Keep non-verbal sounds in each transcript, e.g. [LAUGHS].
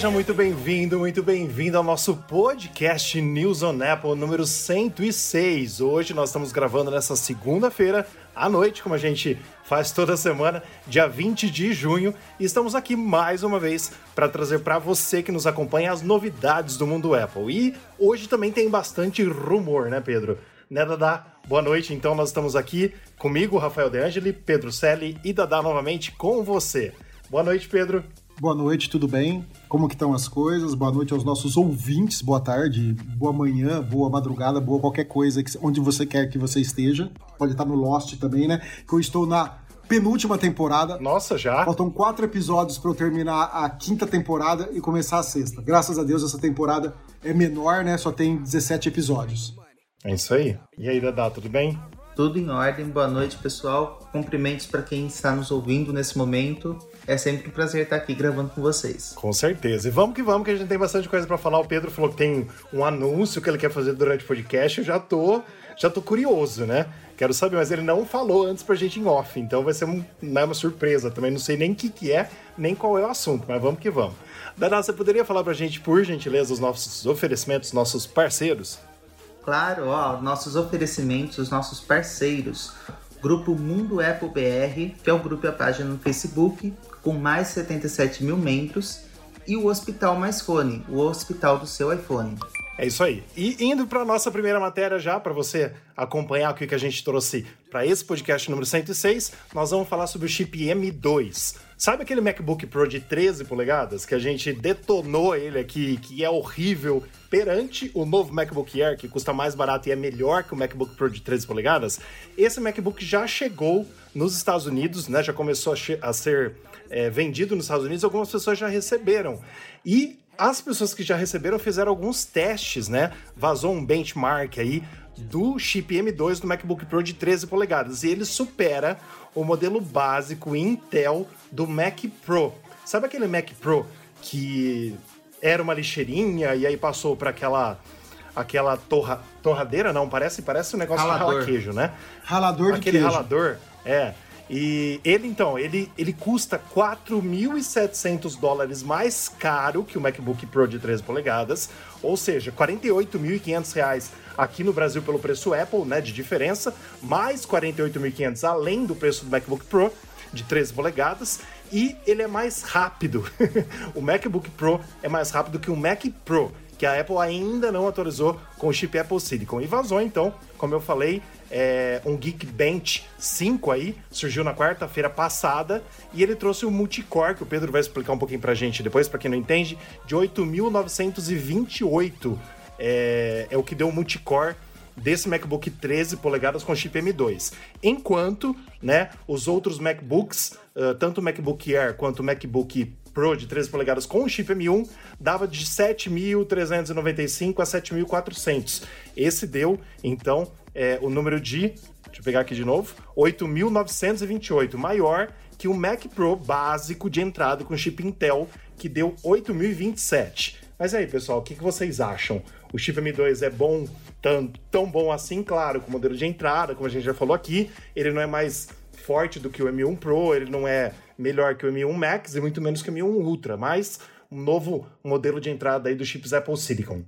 Seja muito bem-vindo, muito bem-vindo ao nosso podcast News on Apple número 106. Hoje nós estamos gravando nessa segunda-feira à noite, como a gente faz toda semana, dia 20 de junho, e estamos aqui mais uma vez para trazer para você que nos acompanha as novidades do mundo Apple. E hoje também tem bastante rumor, né, Pedro? Né, Dadá? Boa noite. Então nós estamos aqui comigo, Rafael De Angeli, Pedro Selli e Dadá novamente com você. Boa noite, Pedro. Boa noite, tudo bem? Como que estão as coisas? Boa noite aos nossos ouvintes, boa tarde, boa manhã, boa madrugada, boa qualquer coisa, que, onde você quer que você esteja. Pode estar no Lost também, né? Que eu estou na penúltima temporada. Nossa, já? Faltam quatro episódios para eu terminar a quinta temporada e começar a sexta. Graças a Deus essa temporada é menor, né? Só tem 17 episódios. É isso aí. E aí, Dadá, tudo bem? Tudo em ordem, boa noite pessoal. Cumprimentos para quem está nos ouvindo nesse momento. É sempre um prazer estar aqui gravando com vocês. Com certeza. E vamos que vamos, que a gente tem bastante coisa para falar. O Pedro falou que tem um anúncio que ele quer fazer durante o podcast. Eu já tô, já tô curioso, né? Quero saber, mas ele não falou antes pra gente em off, então vai ser um, né, uma surpresa. Também não sei nem o que, que é, nem qual é o assunto, mas vamos que vamos. Dana, você poderia falar pra gente, por gentileza, os nossos oferecimentos, nossos parceiros? Claro, ó, nossos oferecimentos, os nossos parceiros. Grupo Mundo Apple BR, que é o grupo e a página no Facebook, com mais de 77 mil membros. E o Hospital Mais Fone, o hospital do seu iPhone. É isso aí. E indo para nossa primeira matéria já, para você acompanhar o que a gente trouxe para esse podcast número 106, nós vamos falar sobre o chip M2. Sabe aquele MacBook Pro de 13 polegadas que a gente detonou ele aqui, que é horrível perante o novo MacBook Air, que custa mais barato e é melhor que o MacBook Pro de 13 polegadas? Esse MacBook já chegou nos Estados Unidos, né? Já começou a, a ser é, vendido nos Estados Unidos, algumas pessoas já receberam. E as pessoas que já receberam fizeram alguns testes, né? Vazou um benchmark aí do chip M2 do MacBook Pro de 13 polegadas e ele supera o modelo básico Intel do Mac Pro. Sabe aquele Mac Pro que era uma lixeirinha e aí passou para aquela aquela torra, torradeira, não, parece parece um negócio Ralador. de ralar queijo, né? Ralador de Aquele queijo. ralador, é. E ele, então, ele, ele custa 4.700 dólares mais caro que o MacBook Pro de 13 polegadas, ou seja, 48.500 reais aqui no Brasil pelo preço Apple, né, de diferença, mais 48.500 além do preço do MacBook Pro de 13 polegadas, e ele é mais rápido. [LAUGHS] o MacBook Pro é mais rápido que o Mac Pro, que a Apple ainda não atualizou com o chip Apple Silicon. E vazou, então, como eu falei, é, um Geekbench 5 aí, surgiu na quarta-feira passada, e ele trouxe o multicore, que o Pedro vai explicar um pouquinho pra gente depois, pra quem não entende, de 8.928. É, é o que deu o multicore desse MacBook 13 polegadas com chip M2. Enquanto, né, os outros MacBooks, tanto o MacBook Air quanto o MacBook Pro de 13 polegadas com chip M1 dava de 7.395 a 7.400. Esse deu, então, é, o número de, deixa eu pegar aqui de novo, 8.928, maior que o Mac Pro básico de entrada com chip Intel, que deu 8.027. Mas aí, pessoal, o que, que vocês acham? O chip M2 é bom, tão, tão bom assim, claro, com o modelo de entrada, como a gente já falou aqui, ele não é mais forte do que o M1 Pro, ele não é melhor que o M1 Max e muito menos que o M1 Ultra, mas um novo modelo de entrada aí dos chips Apple Silicon.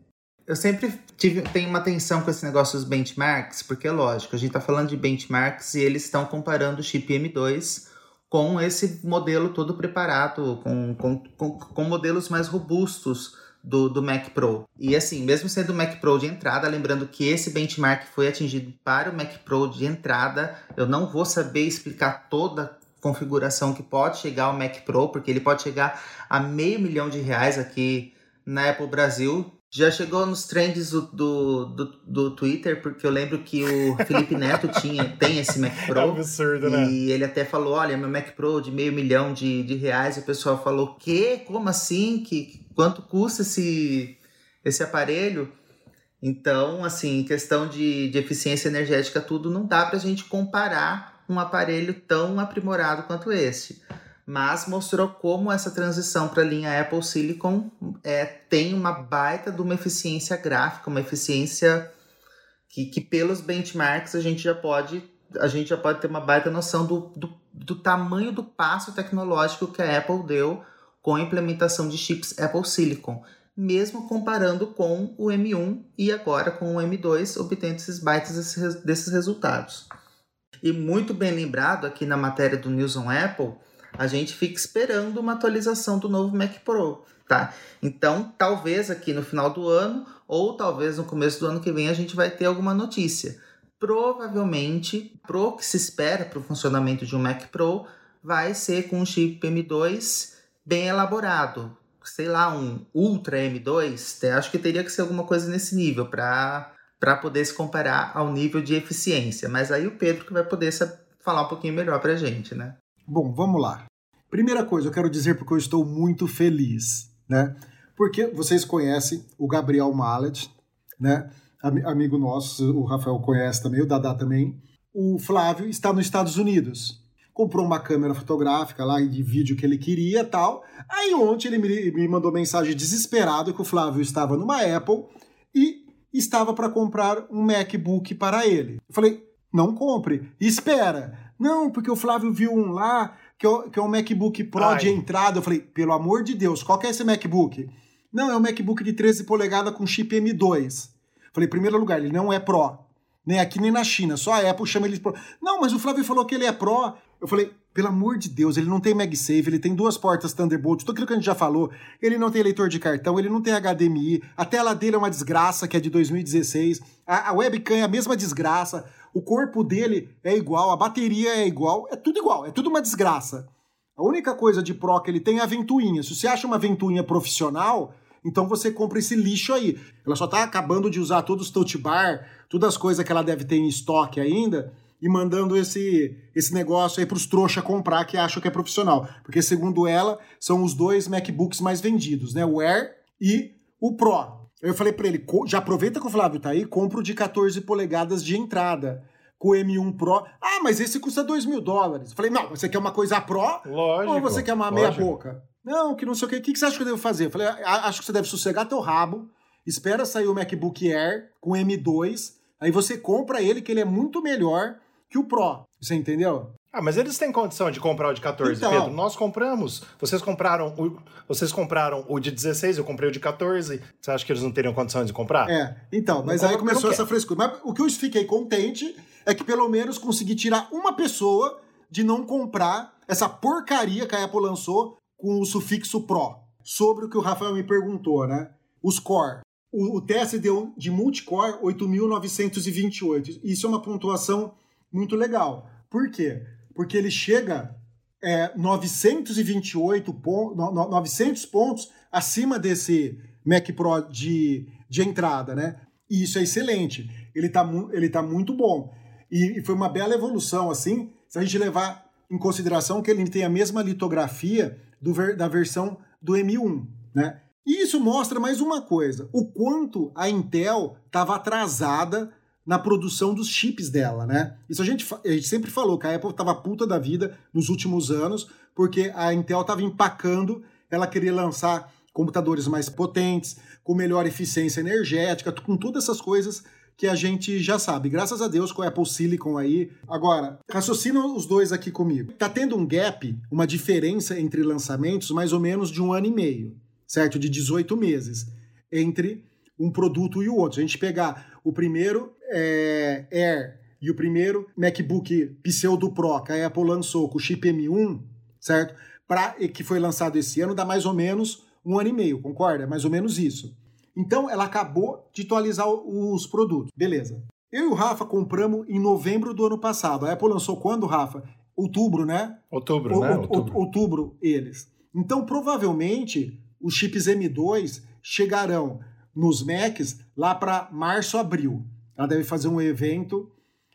Eu sempre tive, tenho uma atenção com esse negócio dos benchmarks, porque é lógico, a gente está falando de benchmarks e eles estão comparando o chip M2 com esse modelo todo preparado, com, com, com, com modelos mais robustos do, do Mac Pro. E assim, mesmo sendo o Mac Pro de entrada, lembrando que esse benchmark foi atingido para o Mac Pro de entrada, eu não vou saber explicar toda configuração que pode chegar ao Mac Pro, porque ele pode chegar a meio milhão de reais aqui na Apple Brasil. Já chegou nos trends do, do, do, do Twitter, porque eu lembro que o [LAUGHS] Felipe Neto tinha, tem esse Mac Pro. É absurdo, né? E ele até falou: olha, meu Mac Pro de meio milhão de, de reais. E o pessoal falou: quê? Como assim? Que, quanto custa esse, esse aparelho? Então, assim, questão de, de eficiência energética, tudo, não dá pra gente comparar um aparelho tão aprimorado quanto esse. Mas mostrou como essa transição para a linha Apple Silicon é, tem uma baita de uma eficiência gráfica, uma eficiência que, que pelos benchmarks a gente já pode a gente já pode ter uma baita noção do, do, do tamanho do passo tecnológico que a Apple deu com a implementação de chips Apple Silicon, mesmo comparando com o M1 e agora com o M2, obtendo esses bytes desses, desses resultados. E muito bem lembrado aqui na matéria do News on Apple, a gente fica esperando uma atualização do novo Mac Pro, tá? Então, talvez aqui no final do ano ou talvez no começo do ano que vem a gente vai ter alguma notícia. Provavelmente, Pro que se espera para o funcionamento de um Mac Pro vai ser com um chip M2 bem elaborado, sei lá, um Ultra M2, acho que teria que ser alguma coisa nesse nível para para poder se comparar ao nível de eficiência. Mas aí o Pedro que vai poder falar um pouquinho melhor para a gente, né? Bom, vamos lá. Primeira coisa, eu quero dizer porque eu estou muito feliz, né? Porque vocês conhecem o Gabriel Mallet, né? Amigo nosso, o Rafael conhece também, o Dadá também. O Flávio está nos Estados Unidos. Comprou uma câmera fotográfica lá de vídeo que ele queria tal. Aí ontem ele me mandou mensagem desesperado que o Flávio estava numa Apple e estava para comprar um MacBook para ele. Eu falei, não compre, espera. Não, porque o Flávio viu um lá que é, que é um MacBook Pro Ai. de entrada. Eu falei, pelo amor de Deus, qual que é esse MacBook? Não, é um MacBook de 13 polegadas com chip M2. Eu falei, em primeiro lugar, ele não é Pro. Nem aqui nem na China, só a Apple chama ele de Pro. Não, mas o Flávio falou que ele é Pro. Eu falei, pelo amor de Deus, ele não tem MagSafe, ele tem duas portas Thunderbolt, tudo aquilo que a gente já falou. Ele não tem leitor de cartão, ele não tem HDMI, a tela dele é uma desgraça, que é de 2016. A, a webcam é a mesma desgraça, o corpo dele é igual, a bateria é igual, é tudo igual, é tudo uma desgraça. A única coisa de Pro que ele tem é a ventoinha. Se você acha uma ventoinha profissional, então você compra esse lixo aí. Ela só tá acabando de usar todos os touch bar, todas as coisas que ela deve ter em estoque ainda e mandando esse, esse negócio aí para os trouxas comprar que acham que é profissional. Porque, segundo ela, são os dois MacBooks mais vendidos, né? O Air e o Pro. Eu falei para ele, já aproveita que o Flávio tá aí, compra o de 14 polegadas de entrada. Com o M1 Pro. Ah, mas esse custa 2 mil dólares. Eu falei, não, você quer uma coisa Pro? Lógico. Ou você quer uma meia boca? Não, que não sei o quê. O que você acha que eu devo fazer? Eu falei, acho que você deve sossegar teu rabo, espera sair o MacBook Air com M2, aí você compra ele, que ele é muito melhor que o Pro. Você entendeu? Ah, mas eles têm condição de comprar o de 14, então, Pedro. Nós compramos. Vocês compraram o, vocês compraram o de 16, eu comprei o de 14. Você acha que eles não teriam condição de comprar? É, então, mas não aí começou essa frescura. Mas o que eu fiquei contente é que pelo menos consegui tirar uma pessoa de não comprar essa porcaria que a Apple lançou com o sufixo Pro. Sobre o que o Rafael me perguntou, né? Os Core. O, o teste deu de multicore 8.928. Isso é uma pontuação muito legal. Por quê? Porque ele chega é, 928 pontos, 900 pontos acima desse Mac Pro de, de entrada, né? E isso é excelente. Ele está ele tá muito bom. E, e foi uma bela evolução, assim, se a gente levar em consideração que ele tem a mesma litografia do, da versão do M1, né? E isso mostra mais uma coisa: o quanto a Intel estava atrasada na produção dos chips dela, né? Isso a gente, a gente sempre falou que a Apple estava puta da vida nos últimos anos, porque a Intel estava empacando, ela queria lançar computadores mais potentes, com melhor eficiência energética, com todas essas coisas que a gente já sabe. Graças a Deus com o Apple Silicon aí. Agora, raciocina os dois aqui comigo. Tá tendo um gap, uma diferença entre lançamentos mais ou menos de um ano e meio, certo? De 18 meses entre um produto e o outro. Se a gente pegar o primeiro é, Air e o primeiro MacBook Pseudo Pro que a Apple lançou com o chip M1, certo? Pra, que foi lançado esse ano, dá mais ou menos um ano e meio, concorda? É mais ou menos isso. Então, ela acabou de atualizar os produtos. Beleza. Eu e o Rafa compramos em novembro do ano passado. A Apple lançou quando, Rafa? Outubro, né? Outubro, o, né? Outubro. outubro, eles. Então, provavelmente, os chips M2 chegarão nos Macs lá para março, abril. Ela deve fazer um evento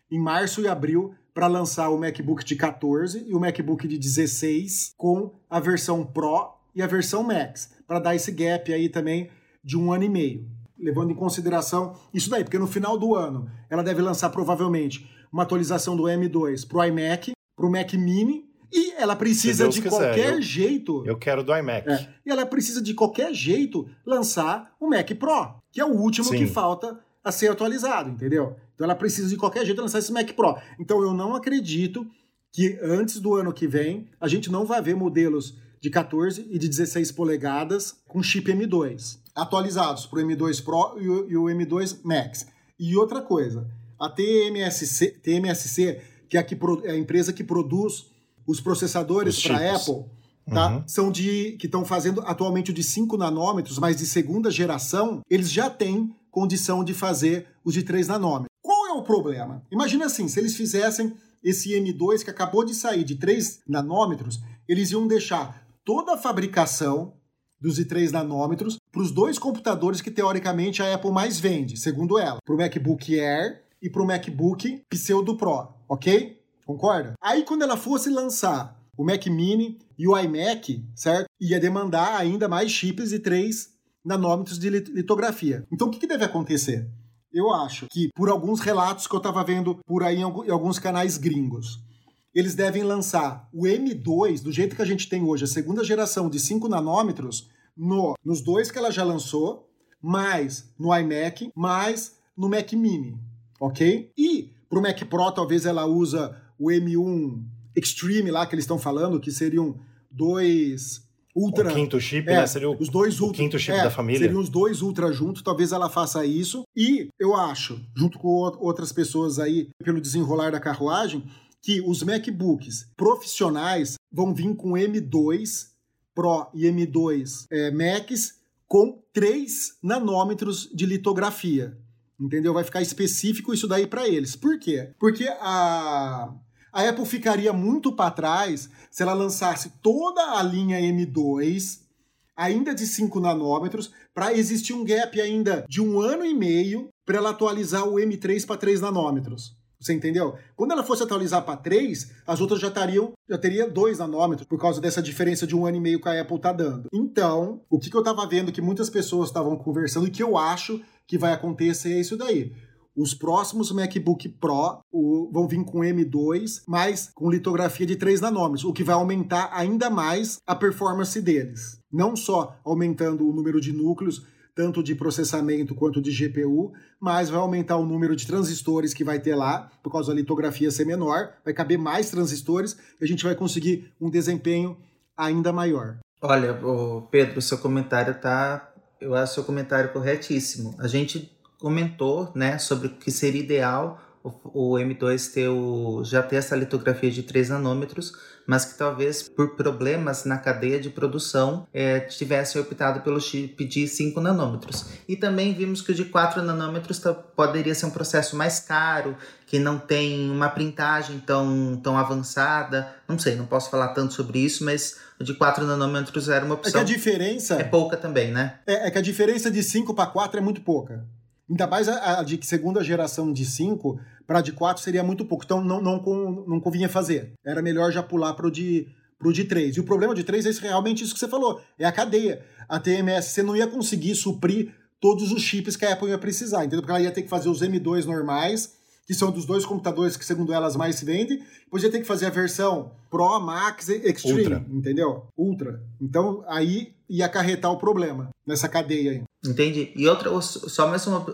em março e abril para lançar o MacBook de 14 e o MacBook de 16 com a versão Pro e a versão Max, para dar esse gap aí também de um ano e meio. Levando em consideração isso daí, porque no final do ano ela deve lançar provavelmente uma atualização do M2 para o iMac, para o Mac Mini e ela precisa de quiser, qualquer eu, jeito. Eu quero do iMac. É, e ela precisa de qualquer jeito lançar o Mac Pro, que é o último Sim. que falta a ser atualizado, entendeu? Então ela precisa de qualquer jeito lançar esse Mac Pro. Então eu não acredito que antes do ano que vem a gente não vai ver modelos de 14 e de 16 polegadas com chip M2 atualizados para o M2 Pro e o, e o M2 Max. E outra coisa, a TMSC, TMSC que é a, que, é a empresa que produz os processadores para Apple, tá? Uhum. São de que estão fazendo atualmente o de 5 nanômetros, mas de segunda geração, eles já têm condição de fazer os de 3 nanômetros. Qual é o problema? Imagina assim, se eles fizessem esse M2 que acabou de sair de 3 nanômetros, eles iam deixar toda a fabricação dos de 3 nanômetros para os dois computadores que teoricamente a Apple mais vende, segundo ela, para o MacBook Air e para o MacBook Pseudo Pro, ok? Concorda? Aí quando ela fosse lançar o Mac Mini e o iMac, certo? Ia demandar ainda mais chips de 3 nanômetros de litografia. Então o que, que deve acontecer? Eu acho que, por alguns relatos que eu estava vendo por aí em alguns canais gringos, eles devem lançar o M2, do jeito que a gente tem hoje, a segunda geração de 5 nanômetros, no, nos dois que ela já lançou, mais no iMac, mais no Mac Mini, ok? E para o Mac Pro, talvez ela usa o M1 Extreme lá que eles estão falando, que seriam dois Ultra. O quinto chip, é, né? Seria o, os dois ultra, o quinto chip é, da família. Seriam os dois Ultra juntos, talvez ela faça isso. E eu acho, junto com outras pessoas aí, pelo desenrolar da carruagem, que os MacBooks profissionais vão vir com M2 Pro e M2 é, Max com 3 nanômetros de litografia. Entendeu? Vai ficar específico isso daí para eles. Por quê? Porque a, a Apple ficaria muito para trás se ela lançasse toda a linha M2 ainda de 5 nanômetros, para existir um gap ainda de um ano e meio para ela atualizar o M3 para 3 nanômetros. Você entendeu? Quando ela fosse atualizar para 3, as outras já estariam, já teria 2 nanômetros, por causa dessa diferença de um ano e meio que a Apple tá dando. Então, o que, que eu estava vendo que muitas pessoas estavam conversando e que eu acho que vai acontecer é isso daí. Os próximos MacBook Pro o, vão vir com M2, mas com litografia de 3 nanômetros, o que vai aumentar ainda mais a performance deles. Não só aumentando o número de núcleos, tanto de processamento quanto de GPU, mas vai aumentar o número de transistores que vai ter lá, por causa da litografia ser menor, vai caber mais transistores e a gente vai conseguir um desempenho ainda maior. Olha, Pedro, seu comentário tá. Eu acho seu comentário corretíssimo. A gente comentou né, sobre o que seria ideal o, M2 ter o, já ter essa litografia de 3 nanômetros, mas que talvez por problemas na cadeia de produção é, tivesse optado pelo chip de 5 nanômetros. E também vimos que o de 4 nanômetros poderia ser um processo mais caro, que não tem uma printagem tão, tão avançada. Não sei, não posso falar tanto sobre isso, mas o de 4 nanômetros era uma opção. É que a diferença. É pouca também, né? É, é que a diferença de 5 para 4 é muito pouca. Ainda mais a, a de segunda geração de 5 para de 4 seria muito pouco. Então não, não, não convinha fazer. Era melhor já pular para o de, pro de 3. E o problema de 3 é realmente isso que você falou: é a cadeia. A TMS, você não ia conseguir suprir todos os chips que a Apple ia precisar, entendeu? Porque ela ia ter que fazer os M2 normais, que são dos dois computadores que, segundo elas, mais se vendem. Depois ia ter que fazer a versão Pro, Max e Extreme, Ultra. entendeu? Ultra. Então aí ia acarretar o problema nessa cadeia aí. Entendi. E outra, só mais uma,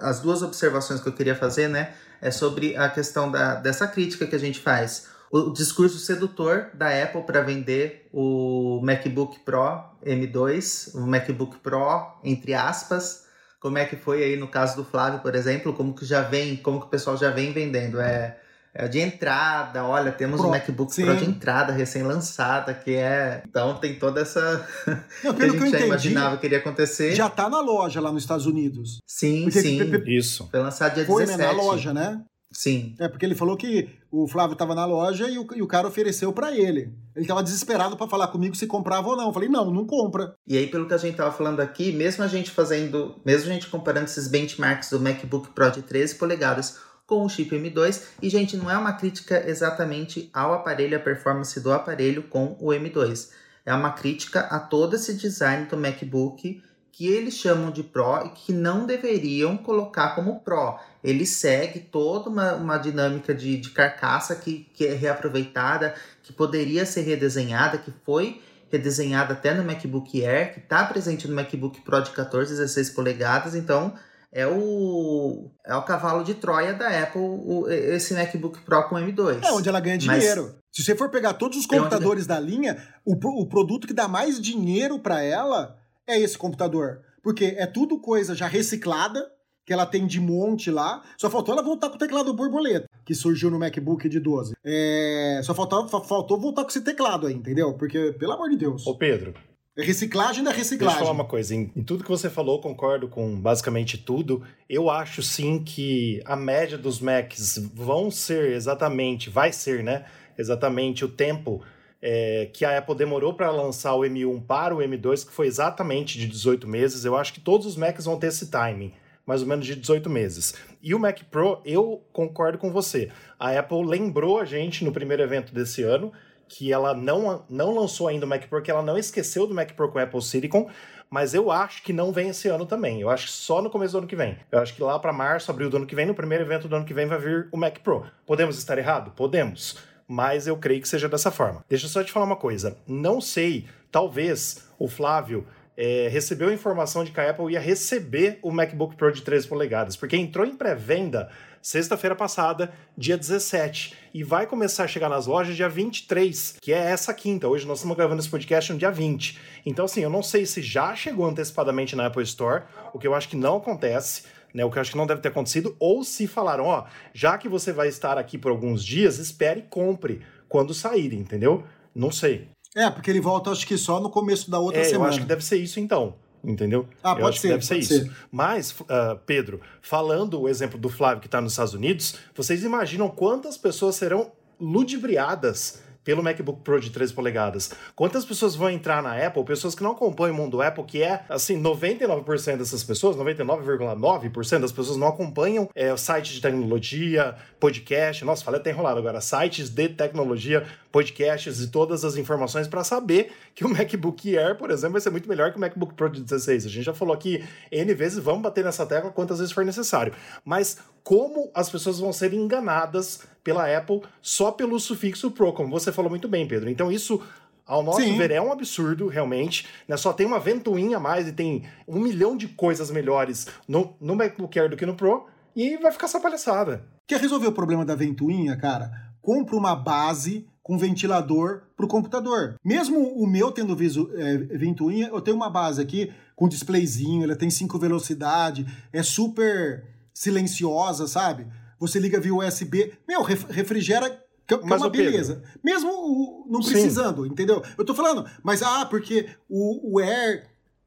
as duas observações que eu queria fazer, né, é sobre a questão da, dessa crítica que a gente faz. O discurso sedutor da Apple para vender o MacBook Pro M2, o MacBook Pro, entre aspas, como é que foi aí no caso do Flávio, por exemplo, como que já vem, como que o pessoal já vem vendendo, é é de entrada, olha, temos Pro, um MacBook sim. Pro de entrada, recém-lançada, que é. Então tem toda essa. [LAUGHS] Não, pelo que, a gente que eu já entendi, imaginava que iria acontecer. Já tá na loja lá nos Estados Unidos. Sim, porque, sim. Isso. Foi lançado dia Foi, 17. Né, na loja, né? Sim. É, porque ele falou que o Flávio estava na loja e o, e o cara ofereceu para ele. Ele estava desesperado para falar comigo se comprava ou não. Eu falei, não, não compra. E aí, pelo que a gente tava falando aqui, mesmo a gente fazendo, mesmo a gente comparando esses benchmarks do MacBook Pro de 13 polegadas com o chip M2. E, gente, não é uma crítica exatamente ao aparelho, a performance do aparelho com o M2. É uma crítica a todo esse design do MacBook que eles chamam de Pro e que não deveriam colocar como Pro. Ele segue toda uma, uma dinâmica de, de carcaça que, que é reaproveitada, que poderia ser redesenhada, que foi redesenhada até no MacBook Air, que está presente no MacBook Pro de 14, 16 polegadas. Então, é o, é o cavalo de Troia da Apple, o, esse MacBook Pro com M2. É onde ela ganha Mas- dinheiro. Se você for pegar todos os É onde- computadores da linha, o, o produto que dá mais dinheiro pra ela é esse computador. Porque é tudo coisa já reciclada, que ela tem de monte lá. Só faltou ela voltar com o teclado borboleta, que surgiu no MacBook de 12. É, só faltou, fa- faltou voltar com esse teclado aí, entendeu? Porque, pelo amor de Deus, Ô, Pedro, é reciclagem da Deixa eu reciclagem. falar uma coisa. Em, em tudo que você falou, concordo com basicamente tudo. Eu acho sim que a média dos Macs vão ser exatamente, vai ser, né? Exatamente o tempo é, que a Apple demorou para lançar o M1 para o M2, que foi exatamente de 18 meses. Eu acho que todos os Macs vão ter esse timing, mais ou menos de 18 meses. E o Mac Pro, eu concordo com você. A Apple lembrou a gente no primeiro evento desse ano que ela não, não lançou ainda o Mac Pro, que ela não esqueceu do Mac Pro com Apple Silicon, mas eu acho que não vem esse ano também. Eu acho que só no começo do ano que vem. Eu acho que lá para março, abril do ano que vem, no primeiro evento do ano que vem, vai vir o Mac Pro. Podemos estar errado? Podemos. Mas eu creio que seja dessa forma. Deixa eu só te falar uma coisa. Não sei, talvez o Flávio é, recebeu a informação de que a Apple ia receber o MacBook Pro de 13 polegadas, porque entrou em pré-venda sexta-feira passada, dia 17, e vai começar a chegar nas lojas dia 23, que é essa quinta. Hoje nós estamos gravando esse podcast no dia 20. Então, assim, eu não sei se já chegou antecipadamente na Apple Store, o que eu acho que não acontece. Né, o que eu acho que não deve ter acontecido, ou se falaram, ó, já que você vai estar aqui por alguns dias, espere e compre quando sair, entendeu? Não sei. É, porque ele volta, acho que só no começo da outra É, eu semana. acho que deve ser isso então. Entendeu? Ah, eu acho ser, que deve ser isso. ser. Mas, ah, Pedro, falando o exemplo do Flávio que está nos Estados Unidos, vocês imaginam quantas pessoas serão ludibriadas pelo MacBook Pro de 13 polegadas? Quantas pessoas vão entrar na Apple? Pessoas que não acompanham o mundo Apple, que é, assim, 99% dessas pessoas, 99,9% das pessoas não acompanham é, o site de tecnologia, podcast. Nossa, falei até enrolado agora. Sites de tecnologia, podcasts e todas as informações para saber que o MacBook Air, por exemplo, vai ser muito melhor que o MacBook Pro de 16. A gente já falou aqui N vezes, vamos bater nessa tecla quantas vezes for necessário. Mas como as pessoas vão ser enganadas pela Apple só pelo sufixo Pro, como você falou muito bem, Pedro. Então isso ao nosso Sim. ver, é um absurdo, realmente. Né? Só tem uma ventoinha a mais e tem um milhão de coisas melhores no, no MacBook Air do que no Pro. E vai ficar essa palhaçada. Quer resolver o problema da ventoinha, cara? Compra uma base com ventilador pro computador. Mesmo o meu tendo viso, é, ventoinha, eu tenho uma base aqui com displayzinho, ela tem cinco velocidade, é super silenciosa, sabe? Você liga via USB, meu, ref- refrigera que, que é uma ô, Pedro, beleza. Mesmo o- não Sim. precisando, entendeu? Eu tô falando, mas ah, porque o, o Air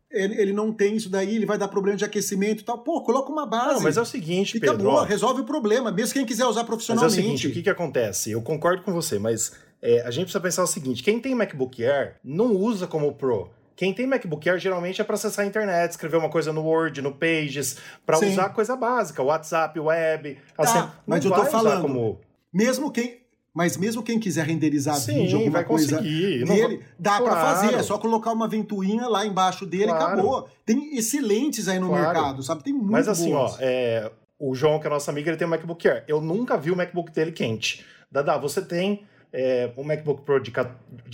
ele, ele não tem isso daí, ele vai dar problema de aquecimento e tal. Pô, coloca uma base. Não, mas é o seguinte, Fica Pedro. boa, ó, resolve o problema, mesmo quem quiser usar Mas é o profissionalmente. seguinte, o que, que acontece? Eu concordo com você, mas é, a gente precisa pensar o seguinte: quem tem MacBook Air não usa como Pro. Quem tem MacBook Air geralmente é para acessar a internet, escrever uma coisa no Word, no Pages, para usar coisa básica, WhatsApp, web. Assim, Tá, mas não eu tô falando, como. Mesmo quem, mas mesmo quem quiser renderizar Sim, vídeo, alguma vai coisa conseguir. Não dele, vai- dá Claro. fazer. É só colocar uma ventoinha lá embaixo dele e Claro. acabou. Tem excelentes aí no Claro. mercado, sabe? Tem muito Mas assim, boas. ó, é, o João, que é nosso amigo, ele tem um MacBook Air. Eu nunca vi o MacBook dele quente. Dada, você tem é, um MacBook Pro de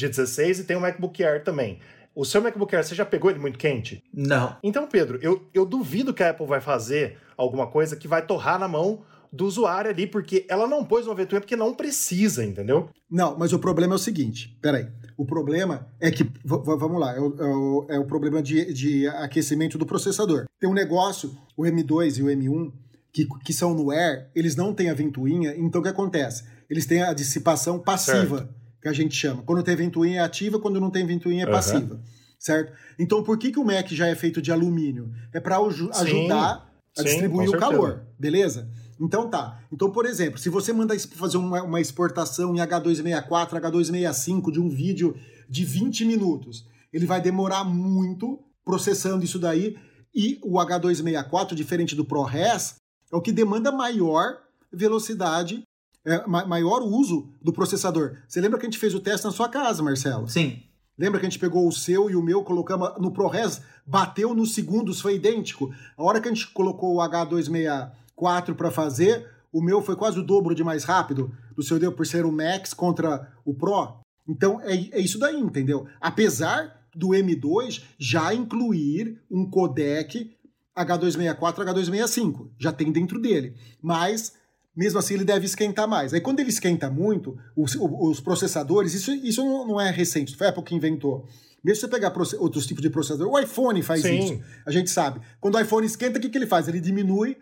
16 e tem um MacBook Air também. O seu MacBook Air, você já pegou ele muito quente? Não. Então, Pedro, eu, eu duvido que a Apple vai fazer alguma coisa que vai torrar na mão do usuário ali, porque ela não pôs uma ventoinha porque não precisa, entendeu? Não, mas o problema é o seguinte, peraí. O problema é que, vamos lá, é o, é o- é o problema de, de aquecimento do processador. Tem um negócio, o M2 e o M1, que, que são no Air, eles não têm a ventoinha, então o que acontece? Eles têm a dissipação passiva, que a gente chama. Quando tem ventoinha é ativa, quando não tem ventoinha é passiva, certo? Então por que, que o Mac já é feito de alumínio? É para ajudar a sim, distribuir o calor, beleza? Então tá. Então, por exemplo, se você manda fazer uma, uma exportação em H264, H265 de um vídeo de 20 minutos, ele vai demorar muito processando isso daí. E o H264, diferente do ProRes, é o que demanda maior velocidade, é, ma- maior uso do processador. Você lembra que a gente fez o teste na sua casa, Marcelo? Sim. Lembra que a gente pegou o seu e o meu, colocamos no ProRes, bateu nos segundos, foi idêntico. A hora que a gente colocou o H264 para fazer, o meu foi quase o dobro de mais rápido do seu deu por ser o Max contra o Pro. Então é, é isso daí, entendeu? Apesar do M2 já incluir um codec H264, H265, já tem dentro dele. Mas mesmo assim ele deve esquentar mais. Aí quando ele esquenta muito, os, os processadores, isso, isso não é recente, foi a Apple que inventou. Mesmo se você pegar outros tipos de processador, o iPhone faz Sim. isso, a gente sabe. Quando o iPhone esquenta, o que, que ele faz? Ele diminui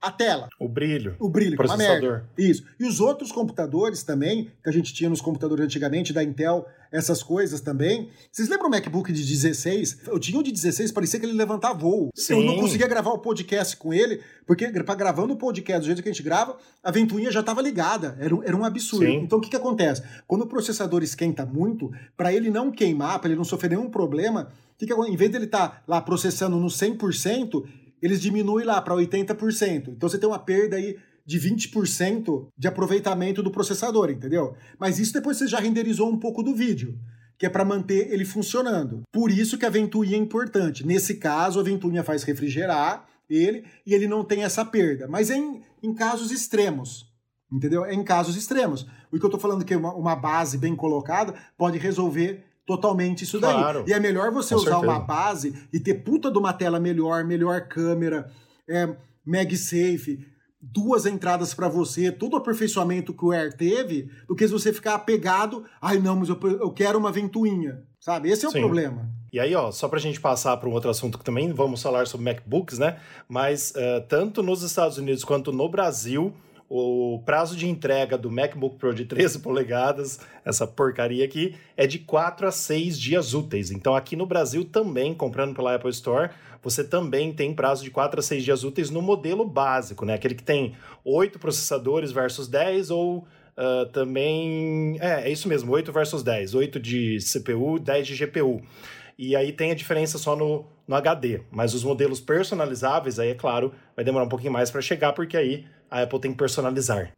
a tela. O brilho. O brilho, o processador. Isso. E os outros computadores também, que a gente tinha nos computadores antigamente, da Intel, essas coisas também. Vocês lembram o MacBook de 16? Eu tinha um de 16, parecia que ele levantava voo. Sim. Eu não conseguia gravar o podcast com ele, porque para gravando o podcast do jeito que a gente grava, a ventoinha já estava ligada. Era, era um absurdo. Sim. Então o que, que acontece? Quando o processador esquenta muito, para ele não queimar, para ele não sofrer nenhum problema, que que, em vez dele estar tá lá processando no 100%, eles diminuem lá para 80%. Então você tem uma perda aí de 20% de aproveitamento do processador, entendeu? Mas isso depois você já renderizou um pouco do vídeo, que é para manter ele funcionando. Por isso que a ventoinha é importante. Nesse caso, a ventoinha faz refrigerar ele e ele não tem essa perda. Mas é em, em casos extremos, entendeu? É em casos extremos. O que eu estou falando que uma, uma base bem colocada pode resolver totalmente isso daí. Claro. E é melhor você usar certeza. uma base e ter puta de uma tela melhor, melhor câmera, é, MagSafe, duas entradas para você, todo o aperfeiçoamento que o Air teve, do que se você ficar apegado, ai não, mas eu, eu quero uma ventoinha, sabe? Esse é Sim. o problema. E aí, ó, só pra gente passar para um outro assunto que também vamos falar sobre MacBooks, né? Mas uh, tanto nos Estados Unidos quanto no Brasil, o prazo de entrega do MacBook Pro de 13 [LAUGHS] polegadas, essa porcaria aqui, é de 4 a 6 dias úteis. Então aqui no Brasil também, comprando pela Apple Store, você também tem prazo de 4 a 6 dias úteis no modelo básico, né? Aquele que tem 8 processadores versus 10 ou uh, também... É, é isso mesmo, 8 versus 10. 8 de CPU, 10 de GPU. E aí tem a diferença só no, no HD. Mas os modelos personalizáveis, aí é claro, vai demorar um pouquinho mais para chegar, porque aí a Apple tem que personalizar.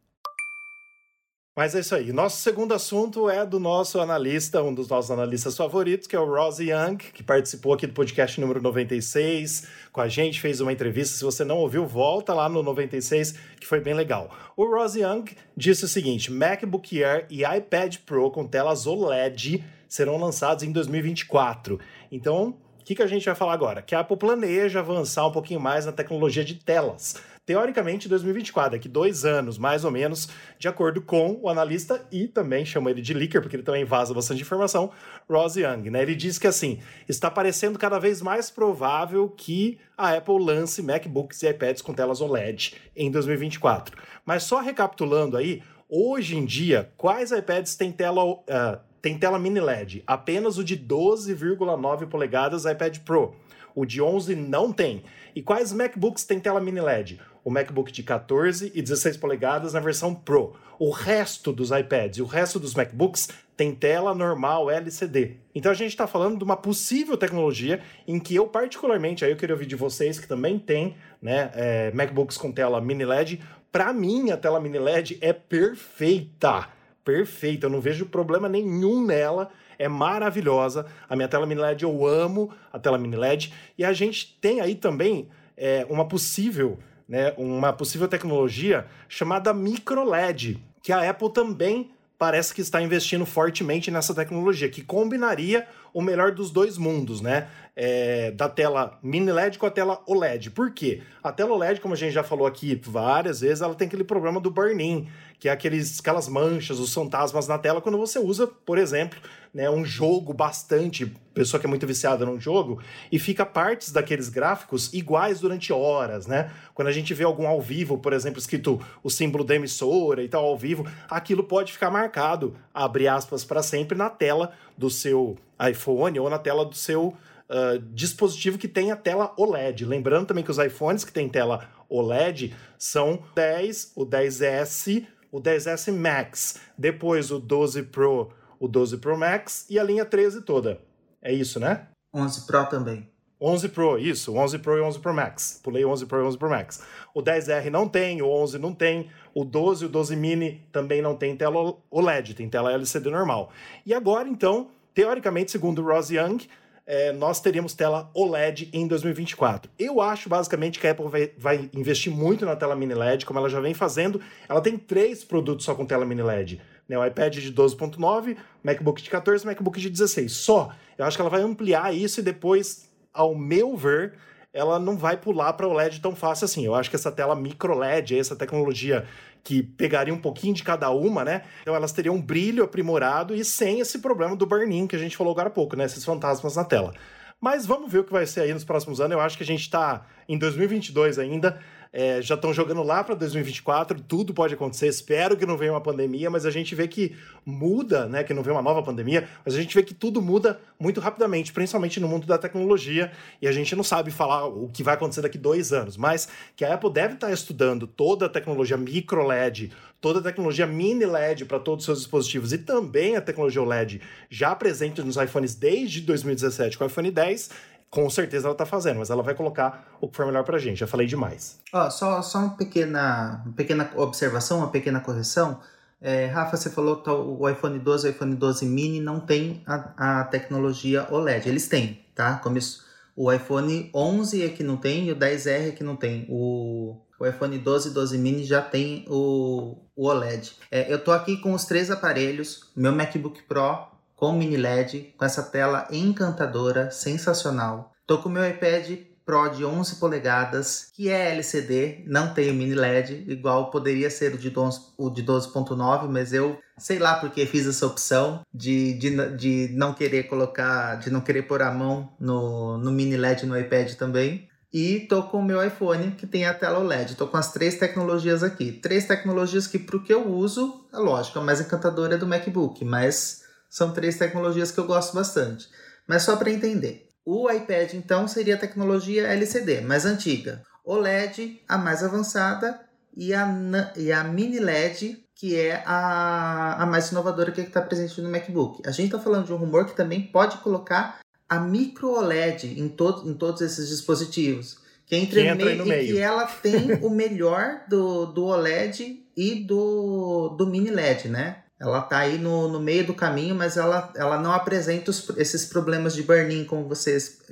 Mas é isso aí. Nosso segundo assunto é do nosso analista, um dos nossos analistas favoritos, que é o Ross Young, que participou aqui do podcast número 96 com a gente, fez uma entrevista. Se você não ouviu, volta lá no 96, que foi bem legal. O Ross Young disse o seguinte: MacBook Air e iPad Pro com telas OLED serão lançados em 2024. Então, o que, que a gente vai falar agora? Que a Apple planeja avançar um pouquinho mais na tecnologia de telas teoricamente 2024, daqui dois anos, mais ou menos, de acordo com o analista e também chama ele de leaker, porque ele também vaza bastante informação, Ross Young, né? Ele diz que assim, está parecendo cada vez mais provável que a Apple lance MacBooks e iPads com telas OLED em 2024. Mas só recapitulando aí, hoje em dia, quais iPads têm tela uh, tela mini LED? Apenas o de 12,9 polegadas iPad Pro. O de 11 não tem. E quais MacBooks têm tela mini LED? O MacBook de 14 e 16 polegadas na versão Pro. O resto dos iPads e o resto dos MacBooks tem tela normal LCD. Então a gente está falando de uma possível tecnologia em que eu particularmente, aí eu queria ouvir de vocês que também tem né, é, MacBooks com tela mini LED. Para mim a tela mini LED é perfeita, perfeita. Eu não vejo problema nenhum nela é maravilhosa. A minha tela mini LED, eu amo a tela mini LED. E a gente tem aí também é, uma possível né, uma possível tecnologia chamada microLED, que a Apple também parece que está investindo fortemente nessa tecnologia, que combinaria o melhor dos dois mundos, né? É, da tela mini LED com a tela OLED. Por quê? A tela OLED, como a gente já falou aqui várias vezes, ela tem aquele problema do burn-in, que é aqueles, aquelas manchas, os fantasmas na tela quando você usa, por exemplo, né, um jogo bastante, pessoa que é muito viciada num jogo, e fica partes daqueles gráficos iguais durante horas, né? Quando a gente vê algum ao vivo, por exemplo, escrito o símbolo da emissora e tal ao vivo, aquilo pode ficar marcado, abre aspas, para sempre na tela do seu iPhone ou na tela do seu Uh, dispositivo que tem a tela OLED. Lembrando também que os iPhones que têm tela OLED são 10, o 10S, o 10S Max, depois o 12 Pro, o 12 Pro Max e a linha 13 toda. É isso, né? 11 Pro também. 11 Pro, isso, 11 Pro e 11 Pro Max. Pulei 11 Pro e 11 Pro Max. O 10R não tem, o 11 não tem, o 12 e o 12 mini também não tem tela OLED, tem tela LCD normal. E agora, então, teoricamente, segundo o Ross Young, é, nós teríamos tela OLED em 2024. Eu acho basicamente que a Apple vai, vai, investir muito na tela mini LED, como ela já vem fazendo. Ela tem três produtos só com tela mini LED. Né? O iPad de 12.9, MacBook de 14 MacBook de 16. Só. Eu acho que ela vai ampliar isso e depois, ao meu ver, ela não vai pular para o LED tão fácil assim. Eu acho que essa tela micro LED, essa tecnologia que pegaria um pouquinho de cada uma, né? Então elas teriam um brilho aprimorado e sem esse problema do burn-in que a gente falou agora há pouco, né? Esses fantasmas na tela. Mas vamos ver o que vai ser aí nos próximos anos. Eu acho que a gente está em 2022 ainda. É, já estão jogando lá para 2024, tudo pode acontecer. Espero que não venha uma pandemia, mas a gente vê que muda, né? Que não venha uma nova pandemia, mas a gente vê que tudo muda muito rapidamente, principalmente no mundo da tecnologia, e a gente não sabe falar o que vai acontecer daqui dois anos, mas que a Apple deve estar tá estudando toda a tecnologia micro LED, toda a tecnologia mini LED para todos os seus dispositivos e também a tecnologia OLED já presente nos iPhones desde 2017 com o iPhone 10 com certeza ela tá fazendo, mas ela vai colocar o que for melhor pra gente. Já falei demais. Ó, só, só uma pequena, uma pequena observação, uma pequena correção. É, Rafa, você falou que o iPhone 12 e o iPhone 12 mini não tem a, a tecnologia OLED. Eles têm, tá? Como isso, o iPhone 11 é que não tem e o 10R é que não tem. O, o iPhone 12 e 12 mini já tem o, o OLED. É, eu tô aqui com os três aparelhos, meu MacBook Pro com mini LED, com essa tela encantadora, sensacional. Tô com meu iPad Pro de 11 polegadas, que é LCD, não tem o mini LED, igual poderia ser o de 12.9, mas eu sei lá porque fiz essa opção de, de, de não querer colocar, de não querer pôr a mão no, no mini LED no iPad também. E tô com o meu iPhone que tem a tela OLED. Tô com as três tecnologias aqui. Três tecnologias que pro que eu uso, é lógico, a mais encantadora é do MacBook, mas são três tecnologias que eu gosto bastante. Mas só para entender. O iPad, então, seria a tecnologia LCD, mais antiga. OLED, a mais avançada, e a, e a mini LED, que é a, a mais inovadora que está presente no MacBook. A gente está falando de um rumor que também pode colocar a micro OLED em, to em todos esses dispositivos. Que, entre que entra no meio. E que ela tem [LAUGHS] o melhor do, do OLED e do, do mini LED, né? Ela está aí no, no meio do caminho, mas ela, ela não apresenta os, esses problemas de burn-in, como,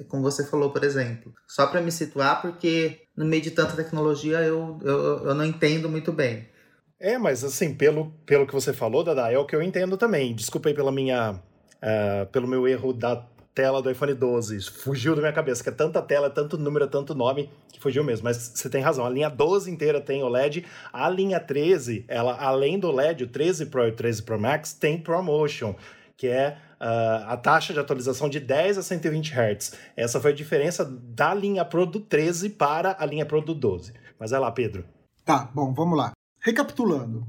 como você falou, por exemplo. Só para me situar, porque no meio de tanta tecnologia eu, eu, eu não entendo muito bem. É, mas assim, pelo, pelo que você falou, Dada, é o que eu entendo também. Desculpa aí pela minha, uh, pelo meu erro da tela do iPhone 12. Fugiu da minha cabeça, que é tanta tela, tanto número, tanto nome, que fugiu mesmo. Mas você tem razão, a linha 12 inteira tem OLED. A linha 13, ela, além do LED, o 13 Pro e o 13 Pro Max, tem ProMotion, que é uh, a taxa de atualização de 10 a 120 Hz. Essa foi a diferença da linha Pro do 13 para a linha Pro do 12. Mas é lá, Pedro. Tá, bom, vamos lá. Recapitulando.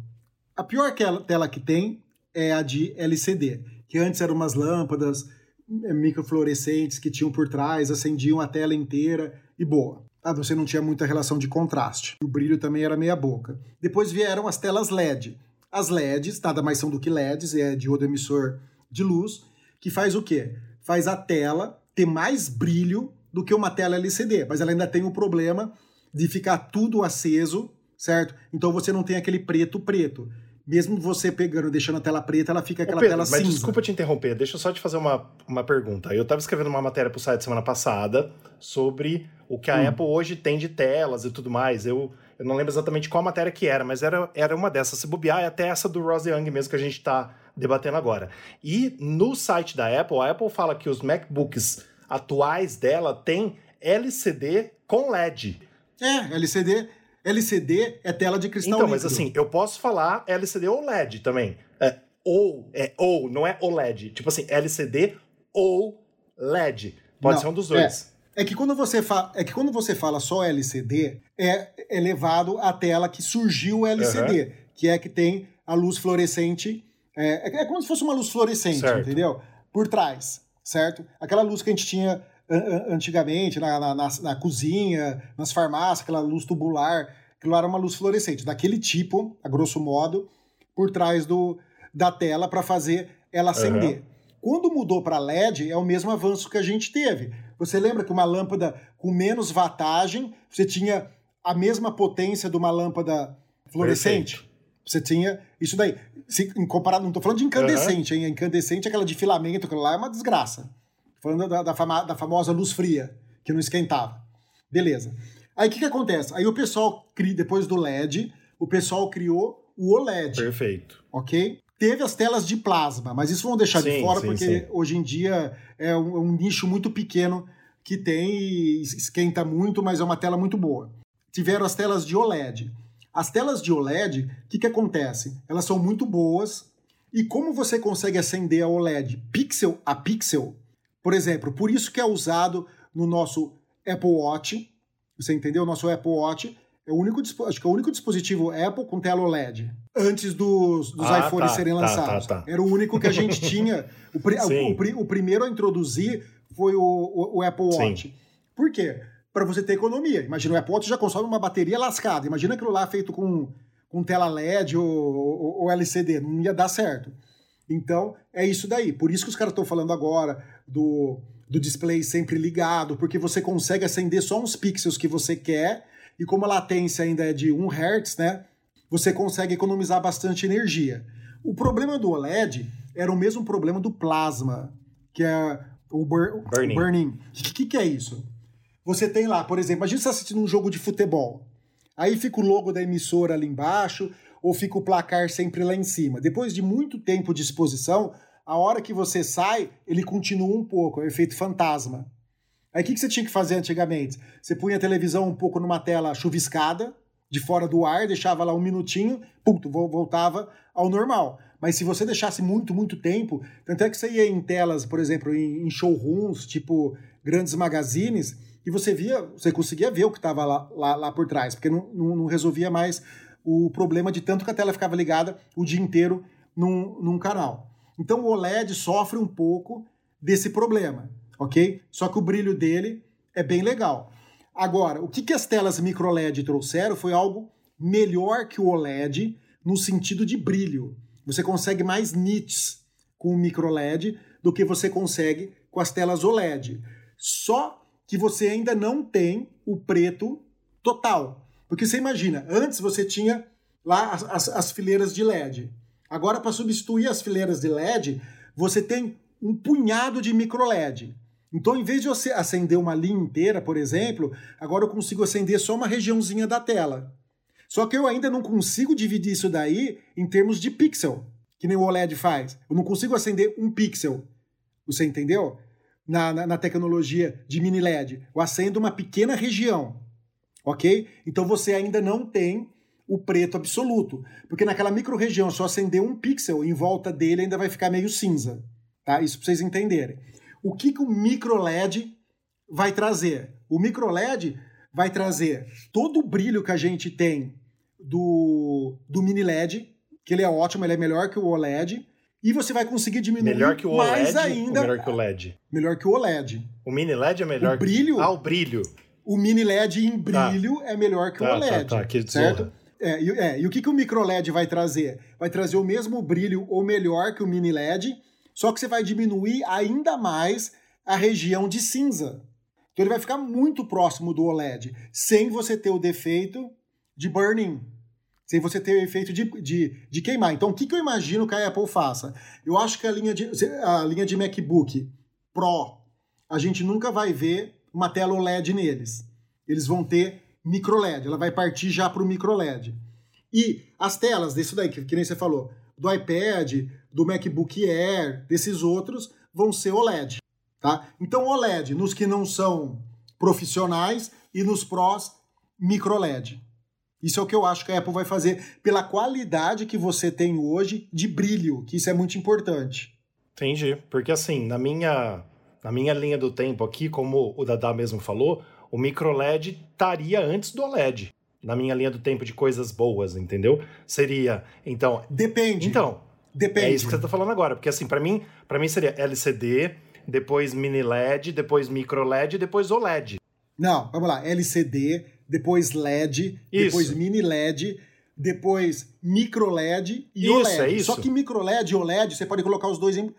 A pior tela que tem é a de LCD, que antes eram umas lâmpadas microfluorescentes que tinham por trás, acendiam a tela inteira e boa. Ah, você não tinha muita relação de contraste. O brilho também era meia boca. Depois vieram as telas LED. As LEDs, nada mais são do que LEDs, é diodo emissor de luz, que faz o quê? Faz a tela ter mais brilho do que uma tela LCD, mas ela ainda tem o problema de ficar tudo aceso, certo? Então você não tem aquele preto preto mesmo você pegando e deixando a tela preta, ela fica aquela Pedro, tela mas cinza. desculpa te interromper, deixa eu só te fazer uma, uma pergunta. Eu estava escrevendo uma matéria para o site semana passada sobre o que a hum. Apple hoje tem de telas e tudo mais. Eu, eu não lembro exatamente qual matéria que era, mas era, era uma dessas. Se bobear, é até essa do Rose Young mesmo que a gente está debatendo agora. E no site da Apple, a Apple fala que os MacBooks atuais dela têm LCD com LED. É, LCD LCD é tela de cristal Então, líquido. mas assim, eu posso falar LCD ou LED também. É, ou, é ou, não é OLED. Tipo assim, LCD ou LED. Pode não, ser um dos dois. É. É que, quando você fa... é que quando você fala só LCD, é, é levado à tela que surgiu o LCD, uhum. que é que tem a luz fluorescente. É, é, é como se fosse uma luz fluorescente, certo. entendeu? Por trás, certo? Aquela luz que a gente tinha antigamente na, na, na, na, cozinha, nas farmácias, aquela luz tubular, aquilo era uma luz fluorescente, daquele tipo, a grosso modo, por trás do, da tela para fazer ela acender. Uhum. Quando mudou para LED, é o mesmo avanço que a gente teve. Você lembra que uma lâmpada com menos watagem, você tinha a mesma potência de uma lâmpada fluorescente? Perfeito. Você tinha isso daí. Se, comparado, não estou falando de incandescente, uhum. hein? Incandescente, aquela de filamento, aquilo lá é uma desgraça. Falando da, da, fama, da famosa luz fria, que não esquentava. Beleza. Aí o que, que acontece? Aí o pessoal, depois do LED, o pessoal criou o OLED. Perfeito. Ok? Teve as telas de plasma, mas isso vamos deixar sim, de fora, sim, porque sim. hoje em dia é um, é um, nicho muito pequeno que tem e esquenta muito, mas é uma tela muito boa. Tiveram as telas de OLED. As telas de OLED, o que, que acontece? Elas são muito boas. E como você consegue acender a OLED pixel a pixel? Por exemplo, por isso que é usado no nosso Apple Watch. Você entendeu? O nosso Apple Watch é o único, acho que é o único dispositivo Apple com tela OLED. Antes dos, dos ah, iPhones tá, serem tá, lançados. Tá, tá, Era o único que a gente [LAUGHS] tinha. O, o, o, o, primeiro a introduzir foi o, o Apple Watch. Sim. Por quê? Para você ter economia. Imagina, o Apple Watch já consome uma bateria lascada. Imagina aquilo lá feito com, com tela LED ou, ou, ou LCD. Não ia dar certo. Então, é isso daí. Por isso que os caras estão falando agora do, do display sempre ligado, porque você consegue acender só uns pixels que você quer e como a latência ainda é de 1 Hz, né, você consegue economizar bastante energia. O problema do OLED era o mesmo problema do plasma, que é o, bur burning. O burning. O que, que, é isso? Você tem lá, por exemplo, imagina você tá assistindo um jogo de futebol. Aí fica o logo da emissora ali embaixo, ou fica o placar sempre lá em cima. Depois de muito tempo de exposição, a hora que você sai, ele continua um pouco, é o efeito fantasma. Aí o que, que você tinha que fazer antigamente? Você punha a televisão um pouco numa tela chuviscada, de fora do ar, deixava lá um minutinho, pum, voltava ao normal. Mas se você deixasse muito, muito tempo, tanto é que você ia em telas, por exemplo, em, em showrooms, tipo grandes magazines, e você via, você conseguia ver o que estava lá, lá, lá, por trás, porque não, não, não, resolvia mais o problema de tanto que a tela ficava ligada o dia inteiro num, num canal. Então o OLED sofre um pouco desse problema ok? Só que o brilho dele é bem legal. Agora, o que, que as telas micro LED trouxeram foi algo melhor que o OLED no sentido de brilho. Você consegue mais nits com o micro LED do que você consegue com as telas OLED. Só que você ainda não tem o preto total. Porque você imagina, antes você tinha lá as, as, as fileiras de LED. Agora, para substituir as fileiras de LED, você tem um punhado de micro LED. Então, em vez de você acender uma linha inteira, por exemplo, agora eu consigo acender só uma regiãozinha da tela. Só que eu ainda não consigo dividir isso daí em termos de pixel, que nem o OLED faz. Eu não consigo acender um pixel. Você entendeu? Na, na, na tecnologia de mini LED. Eu acendo uma pequena região. Ok? Então você ainda não tem o preto absoluto. Porque naquela micro-região, só acender um pixel, em volta dele ainda vai ficar meio cinza. Tá? Isso para vocês entenderem. O que, que o micro LED vai trazer? O micro LED vai trazer todo o brilho que a gente tem do, do mini LED, que ele é ótimo, ele é melhor que o OLED, e você vai conseguir diminuir melhor que o OLED, mais ainda. melhor que o LED? Melhor que o OLED. O mini LED é melhor. O brilho. Que... Ah, o brilho. O mini LED em tá. brilho tá. é melhor que tá, o OLED. Tá, tá, que certo? É, e, é, e o que, que o micro LED vai trazer? Vai trazer o mesmo brilho ou melhor que o mini LED, só que você vai diminuir ainda mais a região de cinza. Então ele vai ficar muito próximo do OLED, sem você ter o defeito de burning, sem você ter o efeito de, de, de queimar. Então o que, que eu imagino que a Apple faça? Eu acho que a linha de, a linha de MacBook Pro, a gente nunca vai ver uma tela OLED neles. Eles vão ter micro LED, ela vai partir já para o micro LED. E as telas desse daí, que, que nem você falou, do iPad, do MacBook Air, desses outros, vão ser OLED. Tá? Então, OLED nos que não são profissionais e nos prós, micro LED. Isso é o que eu acho que a Apple vai fazer pela qualidade que você tem hoje de brilho, que isso é muito importante. Entendi. Porque assim, na minha, na minha linha do tempo aqui, como o Dada mesmo falou, o micro LED estaria antes do OLED. Na minha linha do tempo de coisas boas, entendeu? Seria, então... Depende. Então, Depende. É isso que você está falando agora, porque assim, para mim, para mim seria LCD, depois mini LED, depois micro LED, depois OLED. Não, vamos lá, LCD, depois LED, isso. depois mini LED, depois micro LED e isso, OLED. É isso. Só que micro LED e OLED, você pode colocar os dois em, uhum.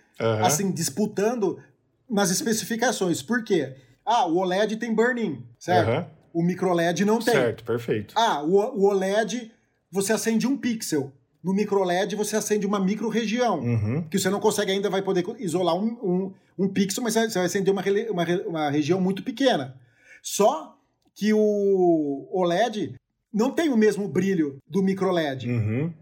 assim disputando nas especificações. Por quê? Ah, o OLED tem burn-in, certo? Uhum. O micro LED não tem. Certo, perfeito. Ah, o, o OLED você acende um pixel. No micro LED você acende uma micro região, uhum. que você não consegue ainda, vai poder isolar um, um, um pixel, mas você vai acender uma, uma, uma região muito pequena. Só que o OLED não tem o mesmo brilho do micro LED. Uhum.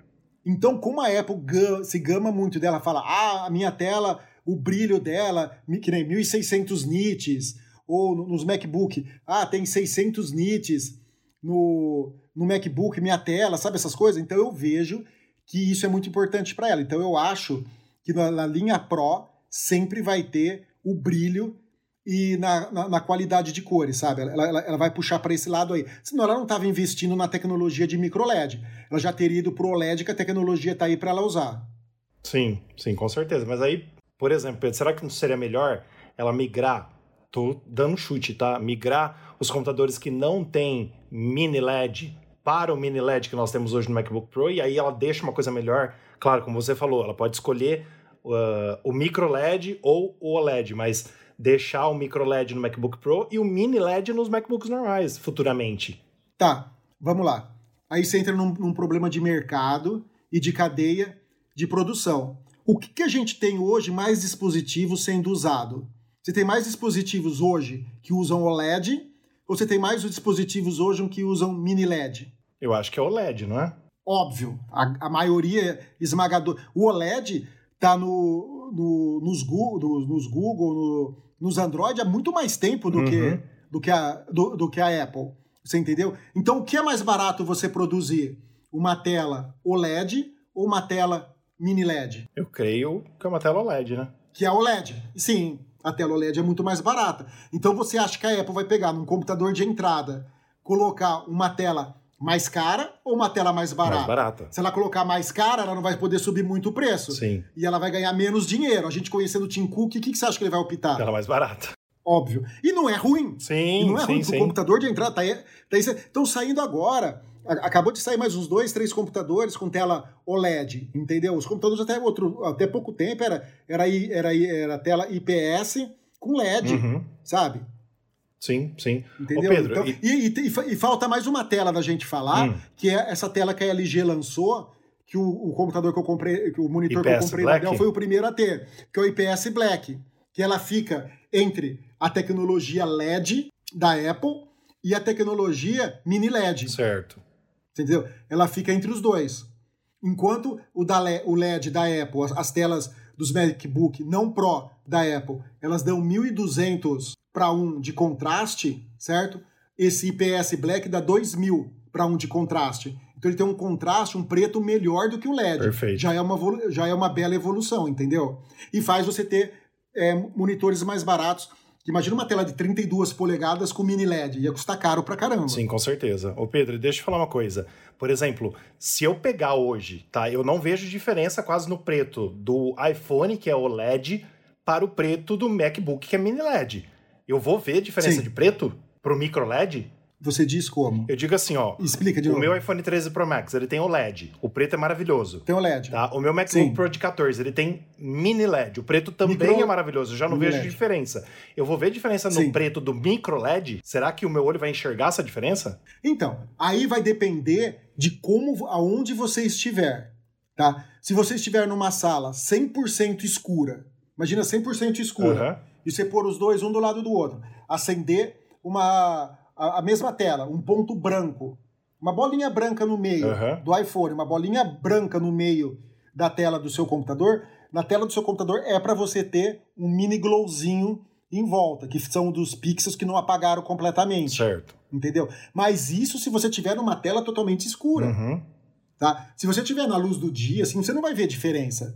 Então, como a Apple se gama muito dela, fala, ah, a minha tela, o brilho dela, que nem 1600 nits, ou no- nos MacBook, ah, tem 600 nits no, no MacBook, minha tela, sabe essas coisas? Então eu vejo que isso é muito importante para ela. Então eu acho que na, na linha Pro sempre vai ter o brilho e na, na, na qualidade de cores, sabe? Ela, ela, ela vai puxar para esse lado aí. Senão ela não estava investindo na tecnologia de micro LED. Ela já teria ido pro OLED que a tecnologia tá aí para ela usar. Sim, sim, com certeza. Mas aí, por exemplo, Pedro, será que não seria melhor ela migrar? Tô dando chute, tá? Migrar os computadores que não têm mini LED para o mini LED que nós temos hoje no MacBook Pro e aí ela deixa uma coisa melhor. Claro, como você falou, ela pode escolher uh, o micro LED ou o OLED, mas deixar o micro LED no MacBook Pro e o mini LED nos MacBooks normais futuramente. Tá, vamos lá. Aí você entra num, num problema de mercado e de cadeia de produção. O que, que a gente tem hoje mais dispositivos sendo usado? Você tem mais dispositivos hoje que usam OLED ou você tem mais dispositivos hoje que usam mini LED? Eu acho que é OLED, não é? Óbvio, a, a maioria esmagadora. O OLED tá no, no- nos, Google, nos, Google, no- nos Android há muito mais tempo do, Uhum. que, do, que a, do, do que a Apple. Você entendeu? Então, o que é mais barato você produzir? Uma tela OLED ou uma tela mini LED? Eu creio que é uma tela OLED, né? Que é OLED. Sim, a tela OLED é muito mais barata. Então, você acha que a Apple vai pegar num computador de entrada, colocar uma tela mais cara ou uma tela mais barata? Mais barata. Se ela colocar mais cara, ela não vai poder subir muito o preço. Sim, E ela vai ganhar menos dinheiro. A gente conhecendo o Tim Cook, o que, que você acha que ele vai optar? tela mais barata. Óbvio. E não é ruim. E Sim, não é ruim, sim, porque sim. o computador de entrada tá aí. Tá estão saindo agora. Acabou de sair mais uns dois, três computadores com tela OLED, entendeu? Os computadores até outro, até pouco tempo era, era, era, era tela IPS com LED, Uhum. sabe? Sim, sim. Entendeu? Ô, Pedro, Então, e- e, e- e fa- e falta mais uma tela da gente falar, Hum. que é essa tela que a LG lançou, que o, o computador que eu comprei, que o monitor que eu IPS comprei Black? na Dell foi o primeiro a ter, que é o IPS Black, que ela fica entre a tecnologia LED da Apple e a tecnologia mini LED, Certo. entendeu? Ela fica entre os dois. Enquanto o, da Le- o LED da Apple, as, as telas dos MacBook não Pro da Apple, elas dão 1200 para um de contraste, certo? Esse IPS Black dá 2000 para um de contraste. Então ele tem um contraste, um preto melhor do que o LED. Perfeito. Já é uma, já é uma bela evolução, entendeu? E faz você ter é, monitores mais baratos. Imagina uma tela de 32 polegadas com mini LED. Ia custar caro pra caramba. Sim, com certeza. Ô Pedro, deixa eu falar uma coisa. Por exemplo, se eu pegar hoje, tá? Eu não vejo diferença quase no preto do iPhone, que é OLED, para o preto do MacBook, que é mini LED. Eu vou ver diferença Sim. de preto pro micro LED? Você diz como? Eu digo assim, ó. Explica de O novo. meu iPhone 13 Pro Max, ele tem OLED. O preto é maravilhoso. Tem o LED. Tá? O meu MacBook Sim. Pro de 14, ele tem mini LED. O preto também Micro- é maravilhoso. Eu já não mini vejo LED. diferença. Eu vou ver diferença no Sim. preto do micro LED? Será que o meu olho vai enxergar essa diferença? Então, aí vai depender de como, aonde você estiver, tá? Se você estiver numa sala 100% escura, imagina 100% escura, Aham. e você pôr os dois um do lado do outro, acender uma a, a mesma tela, um ponto branco, uma bolinha branca no meio Aham. do iPhone, uma bolinha branca no meio da tela do seu computador, na tela do seu computador é para você ter um mini glowzinho em volta, que são dos pixels que não apagaram completamente Certo. entendeu? Mas isso se você tiver numa tela totalmente escura, Uhum. tá? Se você tiver na luz do dia, assim, você não vai ver diferença,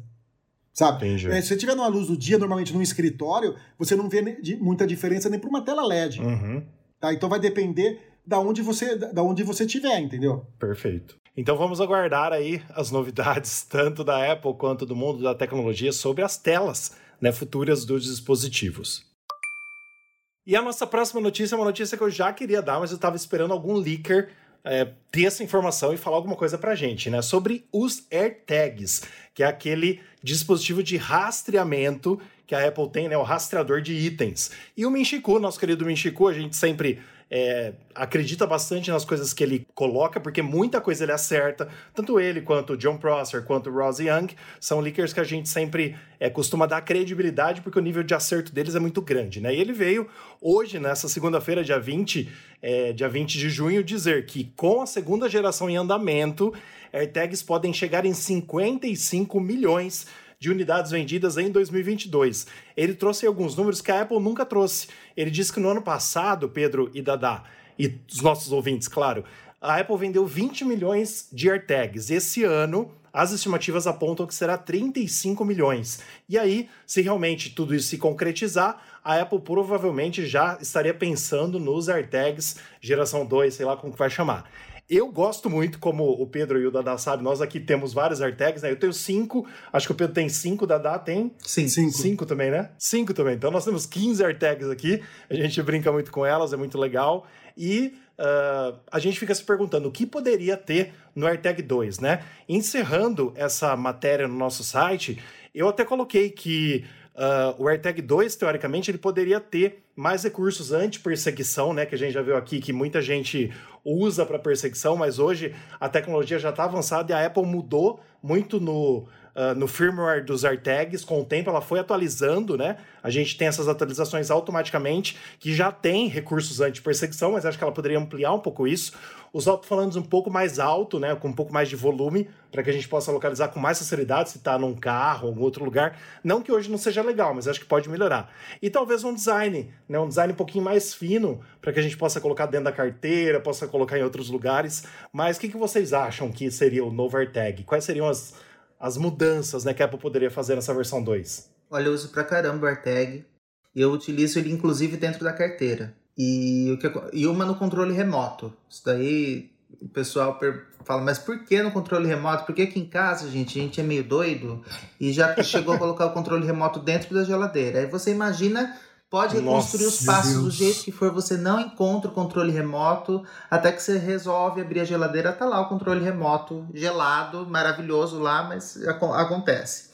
sabe? Entendi. É, se você tiver na luz do dia, normalmente num escritório, você não vê muita diferença nem para uma tela LED, Uhum. Tá? Então vai depender da onde você da onde você tiver, entendeu? Perfeito. Então vamos aguardar aí as novidades, [LAUGHS] tanto da Apple quanto do mundo da tecnologia, sobre as telas né, futuras dos dispositivos. E a nossa próxima notícia é uma notícia que eu já queria dar, mas eu estava esperando algum leaker é, ter essa informação e falar alguma coisa pra gente, né? Sobre os AirTags, que é aquele dispositivo de rastreamento que a Apple tem, né? O rastreador de itens. E o Minchiku, nosso querido Minchiku, a gente sempre é, acredita bastante nas coisas que ele coloca, porque muita coisa ele acerta. Tanto ele, quanto o John Prosser, quanto o Ross Young, são leakers que a gente sempre é, costuma dar credibilidade, porque o nível de acerto deles é muito grande, né? E ele veio hoje, nessa segunda-feira, dia 20, é, dia 20 de junho, dizer que com a segunda geração em andamento, AirTags podem chegar em 55 milhões de unidades vendidas em 2022. Ele trouxe alguns números que a Apple nunca trouxe. Ele disse que no ano passado, Pedro e Dadá, e os nossos ouvintes, claro, a Apple vendeu 20 milhões de AirTags. Esse ano, as estimativas apontam que será 35 milhões. E aí, se realmente tudo isso se concretizar, a Apple provavelmente já estaria pensando nos AirTags geração 2, sei lá como que vai chamar. Eu gosto muito, como o Pedro e o Dadá sabem, nós aqui temos vários AirTags, né? Eu tenho cinco, acho que o Pedro tem cinco, o Dadá tem Sim. Cinco. Cinco também, né? Cinco também. Então nós temos 15 AirTags aqui. A gente brinca muito com elas, é muito legal. E uh, a gente fica se perguntando o que poderia ter no AirTag 2, né? Encerrando essa matéria no nosso site, eu até coloquei que uh, o AirTag 2, teoricamente, ele poderia ter mais recursos anti-perseguição, né? Que a gente já viu aqui que muita gente usa para perseguição, mas hoje a tecnologia já está avançada e a Apple mudou muito no, uh, no firmware dos AirTags. Com o tempo, ela foi atualizando, né? A gente tem essas atualizações automaticamente, que já tem recursos anti-perseguição, mas acho que ela poderia ampliar um pouco isso. Os alto-falantes um pouco mais alto, né? Com um pouco mais de volume, para que a gente possa localizar com mais facilidade se está num carro ou algum outro lugar. Não que hoje não seja legal, mas acho que pode melhorar. E talvez um design, né? Um design um pouquinho mais fino, para que a gente possa colocar dentro da carteira, possa colocar em outros lugares. Mas o que, que vocês acham que seria o novo AirTag? Quais seriam as, as mudanças né, que a Apple poderia fazer nessa versão 2? Olha, eu uso pra caramba o AirTag. Eu utilizo ele inclusive dentro da carteira. E, o que, e uma no controle remoto. Isso daí o pessoal fala, mas por que no controle remoto? Porque aqui em casa, gente, a gente é meio doido e já chegou a colocar o controle remoto dentro da geladeira. Aí você imagina, pode reconstruir Nossa, os passos do Deus. jeito que for, você não encontra o controle remoto, até que você resolve abrir a geladeira, tá lá o controle remoto gelado, maravilhoso lá, mas acon- acontece.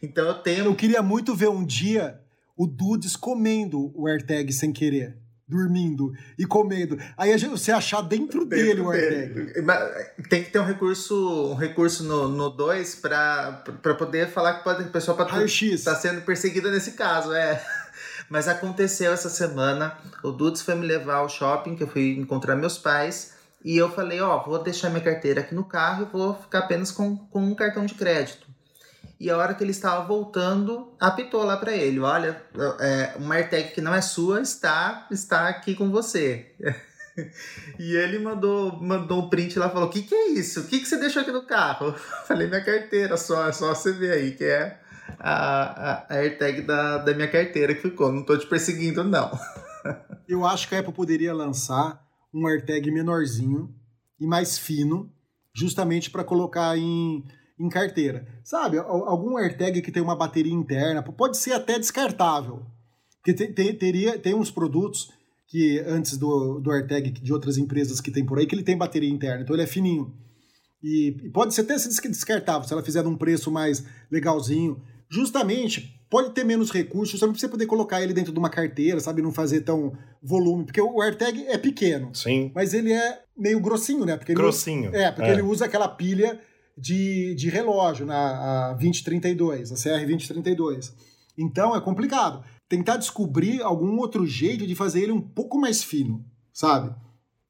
Então eu tenho Eu queria muito ver um dia o Dudes comendo o AirTag sem querer. Dormindo e comendo. Aí a gente, você achar dentro, dele o. Mas Tem que ter um recurso, um recurso no 2 para poder falar que pode, a pessoa está sendo perseguida nesse caso, é. [LAUGHS] Mas aconteceu essa semana, o Dudes foi me levar ao shopping, que eu fui encontrar meus pais, e eu falei, ó, vou deixar minha carteira aqui no carro e vou ficar apenas com, com um cartão de crédito. E a hora que ele estava voltando, apitou lá para ele, olha, é, uma AirTag que não é sua está, está aqui com você. [LAUGHS] E ele mandou, mandou um print lá falou: O que, que é isso? O que, que você deixou aqui no carro? Eu [LAUGHS] falei: Minha carteira, só, só você ver aí, que é a, a, a AirTag da, da minha carteira que ficou. Não tô te perseguindo, não. [LAUGHS] Eu acho que a Apple poderia lançar um AirTag menorzinho e mais fino, justamente para colocar em, em carteira. Sabe, al- algum AirTag que tem uma bateria interna, pode ser até descartável. Porque te- te- teria, tem uns produtos que antes do, do AirTag de outras empresas que tem por aí, que ele tem bateria interna, então ele é fininho. E, e pode ser até descartável, se ela fizer num preço mais legalzinho. Justamente, pode ter menos recursos, justamente pra você poder colocar ele dentro de uma carteira, sabe? Não fazer tão volume. Porque o AirTag é pequeno, Sim. mas ele é meio grossinho, né? Porque Grossinho. é, porque ele usa aquela pilha de, de relógio na a 2032, a CR2032. Então é complicado. Tentar descobrir algum outro jeito de fazer ele um pouco mais fino, sabe?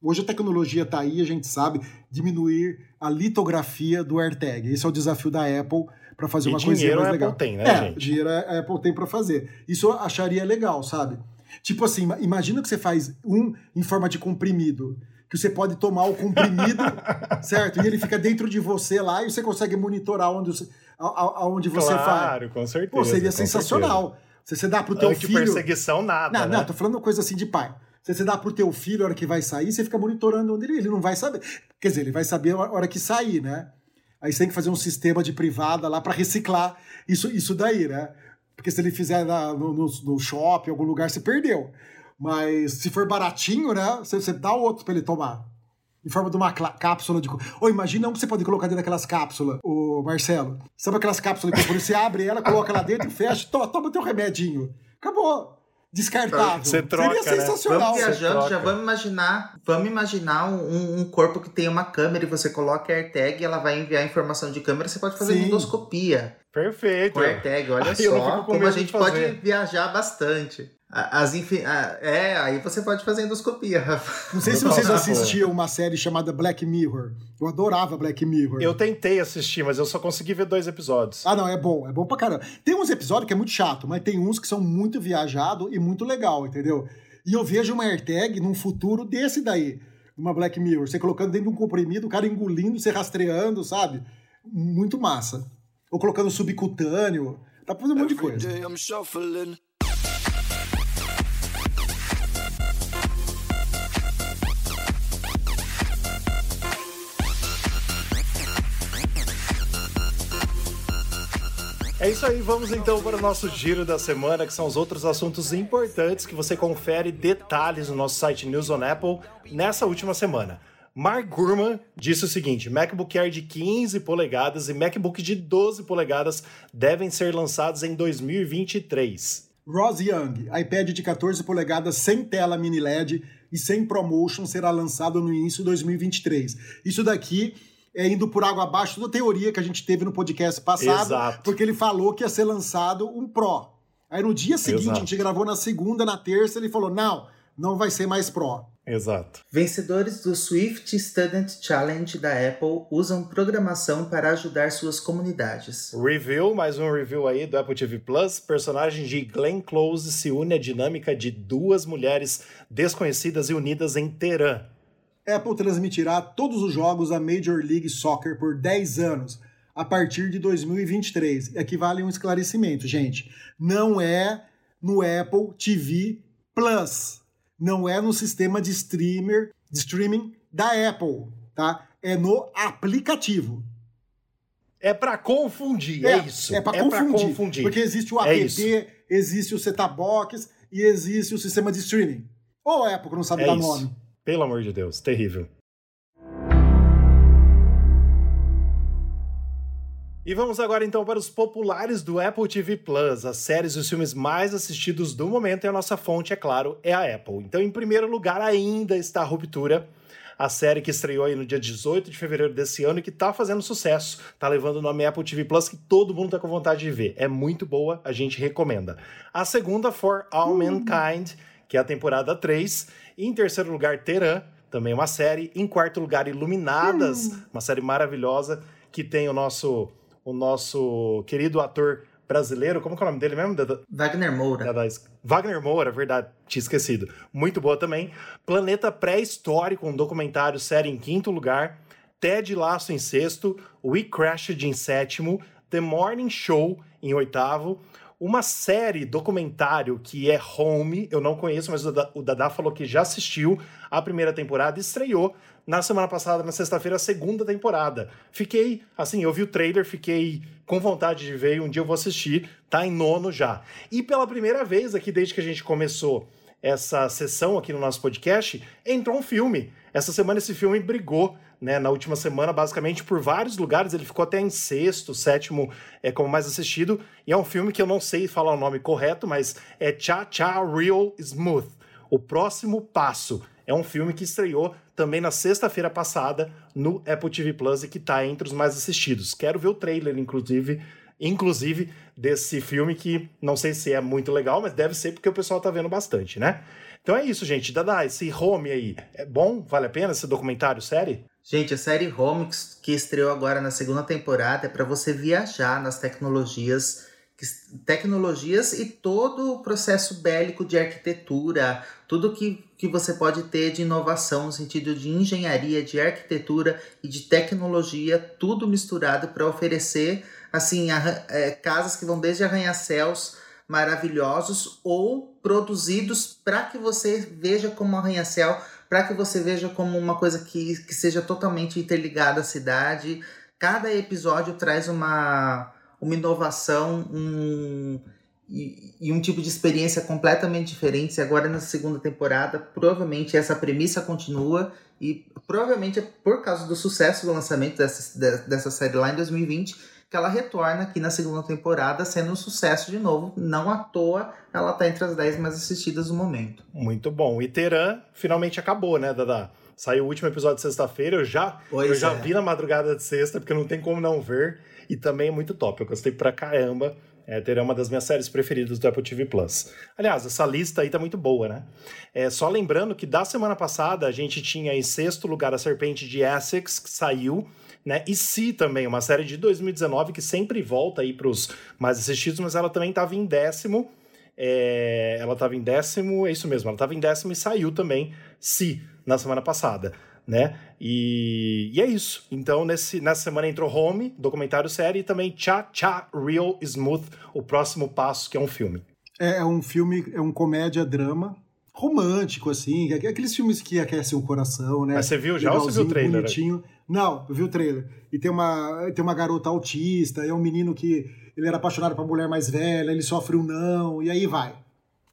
Hoje a tecnologia tá aí, a gente sabe diminuir a litografia do AirTag. Esse é o desafio da Apple para fazer E uma coisinha mais a legal. Apple tem, né, é, gente? dinheiro a Apple tem para fazer. Isso eu acharia legal, sabe? Tipo assim, ima- imagina que você faz um em forma de comprimido, que você pode tomar o comprimido, [LAUGHS] certo? E ele fica dentro de você lá e você consegue monitorar onde você, a- a- aonde você faz. Claro, com certeza. Pô, seria sensacional. Se você dá pro teu certeza. filho. Anti-perseguição, nada. Não, né? não, tô falando uma coisa assim de pai. Se você dá pro teu filho a hora que vai sair, você fica monitorando onde ele, ele não vai saber. Quer dizer, ele vai saber a hora que sair, né? Aí você tem que fazer um sistema de privada lá para reciclar isso, isso daí, né? Porque se ele fizer na- no, no, no shopping, em algum lugar, você perdeu. Mas se for baratinho, né? Você, você dá outro para ele tomar. Em forma de uma cápsula de. Ou imagina um que você pode colocar dentro daquelas cápsulas, o Marcelo. Sabe aquelas cápsulas que você [LAUGHS] abre ela, coloca lá dentro e fecha, toma, toma teu remedinho. Acabou. Descartável. Você troca, Seria né? sensacional. Vamos viajando, já vamos imaginar. Vamos imaginar um, um corpo que tem uma câmera e você coloca a AirTag e ela vai enviar informação de câmera. Você pode fazer Sim. endoscopia Perfeito. com AirTag. Olha não só como a gente pode viajar bastante. As infi... É, aí você pode fazer endoscopia, Rafa. Não sei se vocês pô. assistiam uma série chamada Black Mirror. Eu adorava Black Mirror. Eu tentei assistir, mas eu só consegui ver dois episódios. Ah, não, é bom, é bom pra caramba. Tem uns episódios que é muito chato, mas tem uns que são muito viajado e muito legal, entendeu? E eu vejo uma AirTag num futuro desse daí, uma Black Mirror. Você colocando dentro de um comprimido, o cara engolindo, você rastreando, sabe? Muito massa. Ou colocando subcutâneo. Dá pra fazer um monte de coisa. É isso aí, vamos então para o nosso giro da semana, que são os outros assuntos importantes que você confere detalhes no nosso site News on Apple nessa última semana. Mark Gurman disse o seguinte: MacBook Air de 15 polegadas e MacBook de 12 polegadas devem ser lançados em 2023. Ross Young, iPad de 14 polegadas sem tela mini LED e sem promotion será lançado no início de 2023. Isso daqui é indo por água abaixo toda a teoria que a gente teve no podcast passado, Exato. porque ele falou que ia ser lançado um Pro. Aí no dia seguinte, Exato. a gente gravou na segunda, na terça, ele falou: não, não vai ser mais Pro. Exato. Vencedores do Swift Student Challenge da Apple usam programação para ajudar suas comunidades. Review, mais um review aí do Apple TV Plus. Personagem de Glenn Close se une à dinâmica de duas mulheres desconhecidas e unidas em Teherã. Apple transmitirá todos os jogos da Major League Soccer por 10 anos, a partir de 2023. Aqui vale um esclarecimento, gente. Não é no Apple TV Plus. Não é no sistema de streamer, de streaming da Apple, tá? É no aplicativo. É pra confundir, é, isso. É para pra confundir, confundir. Porque existe o É app, isso. existe o set-top box e existe o sistema de streaming. Ou a Apple que não sabe É dar isso. nome. Pelo amor de Deus, terrível. E vamos agora então para os populares do Apple TV Plus, as séries e os filmes mais assistidos do momento e a nossa fonte, é claro, é a Apple. Então, em primeiro lugar, ainda está a Ruptura, a série que estreou aí no dia 18 de fevereiro desse ano e que tá fazendo sucesso, tá levando o nome Apple TV Plus que todo mundo tá com vontade de ver. É muito boa, a gente recomenda. A segunda, For All Mankind, que é a temporada 3. E em terceiro lugar, Teran, também uma série. Em quarto lugar, Iluminadas, uma série maravilhosa que tem o nosso o nosso querido ator brasileiro, como é o nome dele mesmo? Wagner Moura. Wagner Moura, verdade, tinha esquecido. Muito boa também. Planeta Pré-Histórico, um documentário série em quinto lugar. Ted Lasso em sexto. We Crashed em sétimo. The Morning Show em oitavo. Uma série documentário que é Home, eu não conheço, mas o Dada- falou que já assistiu a primeira temporada e estreou na semana passada, na sexta-feira, a segunda temporada. Fiquei, assim, eu vi o trailer, fiquei com vontade de ver um dia eu vou assistir, tá em nono já. E pela primeira vez aqui, desde que a gente começou essa sessão aqui no nosso podcast, entrou um filme. Essa semana esse filme brigou, né, na última semana, basicamente por vários lugares, ele ficou até em sexto, sétimo, é como mais assistido, e é um filme que eu não sei falar o nome correto, mas é Cha Cha Real Smooth. O próximo passo. É um filme que estreou também na sexta-feira passada no Apple TV Plus e que está entre os mais assistidos. Quero ver o trailer, inclusive, inclusive desse filme que não sei se é muito legal, mas deve ser porque o pessoal tá vendo bastante, né? Então é isso, gente. Dada, esse home aí, é bom? Vale a pena esse documentário, série? Gente, a série Home que- estreou agora na segunda temporada é para você viajar nas tecnologias, tecnologias e todo o processo bélico de arquitetura, tudo que, que você pode ter de inovação no sentido de engenharia, de arquitetura e de tecnologia, tudo misturado para oferecer assim é, casas que vão desde arranha-céus maravilhosos ou produzidos para que você veja como arranha-céu para que você veja como uma coisa que, que seja totalmente interligada à cidade. Cada episódio traz uma, uma inovação um, e, e um tipo de experiência completamente diferente. E agora na segunda temporada, provavelmente essa premissa continua e provavelmente é por causa do sucesso do lançamento dessa, de- dessa série lá em 2020 que ela retorna aqui na segunda temporada sendo um sucesso de novo. Não à toa ela tá entre as 10 mais assistidas no momento. Muito bom. E Teran finalmente acabou, né, Dada? Saiu o último episódio de sexta-feira, eu já, Pois eu já é. vi na madrugada de sexta, porque não tem como não ver. E também é muito top, eu gostei pra caramba. É, terá uma das minhas séries preferidas do Apple TV Plus. Aliás, essa lista aí tá muito boa, né? É, só lembrando que da semana passada a gente tinha em sexto lugar a Serpente de Essex, que saiu, né? E Si também, uma série de 2019 que sempre volta aí pros mais assistidos, mas ela também estava em décimo. É, ela estava em décimo, é isso mesmo, ela estava em décimo e saiu também Si na semana passada né? E, e, é isso. Então, nesse, nessa semana entrou Home, documentário série, e também Cha Cha Real Smooth, o próximo passo, que é um filme. É, é um filme, é um comédia-drama romântico, assim, aqueles filmes que aquecem o coração, né? Mas você viu já ou você viu o trailer? Bonitinho. Não, eu vi o trailer. E tem uma, tem uma garota autista, é um menino que ele era apaixonado por mulher mais velha, ele sofre um não, e aí vai.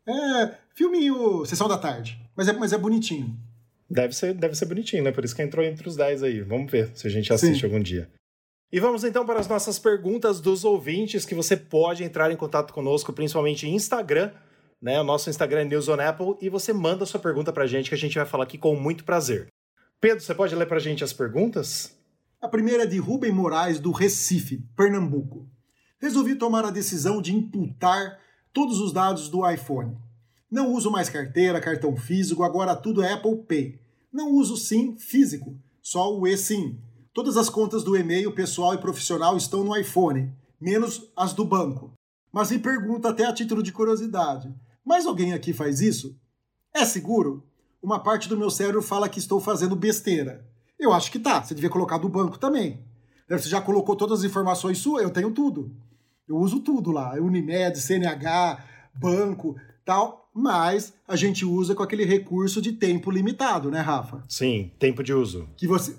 É, filminho Sessão da Tarde, mas é, mas é bonitinho. Deve ser, deve ser bonitinho, né? Por isso que entrou entre os 10 aí. Vamos ver se a gente assiste Sim. algum dia. E vamos então para as nossas perguntas dos ouvintes, que você pode entrar em contato conosco, principalmente em Instagram, né? O nosso Instagram é News on Apple, e você manda sua pergunta para a gente, que a gente vai falar aqui com muito prazer. Pedro, você pode ler para a gente as perguntas? A primeira é de Rubem Moraes, do Recife, Pernambuco. Resolvi tomar a decisão de imputar todos os dados do iPhone. Não uso mais carteira, cartão físico, agora tudo é Apple Pay. Não uso SIM físico, só o eSIM. Todas as contas do e-mail pessoal e profissional estão no iPhone, menos as do banco. Mas me pergunta até a título de curiosidade: mas alguém aqui faz isso? É seguro? Uma parte do meu cérebro fala que estou fazendo besteira. Eu acho que tá, você devia colocar do banco também. Você já colocou todas as informações suas? Eu tenho tudo. Eu uso tudo lá: Unimed, CNH, banco, tal mas a gente usa com aquele recurso de tempo limitado, né, Rafa? Sim, tempo de uso. Que você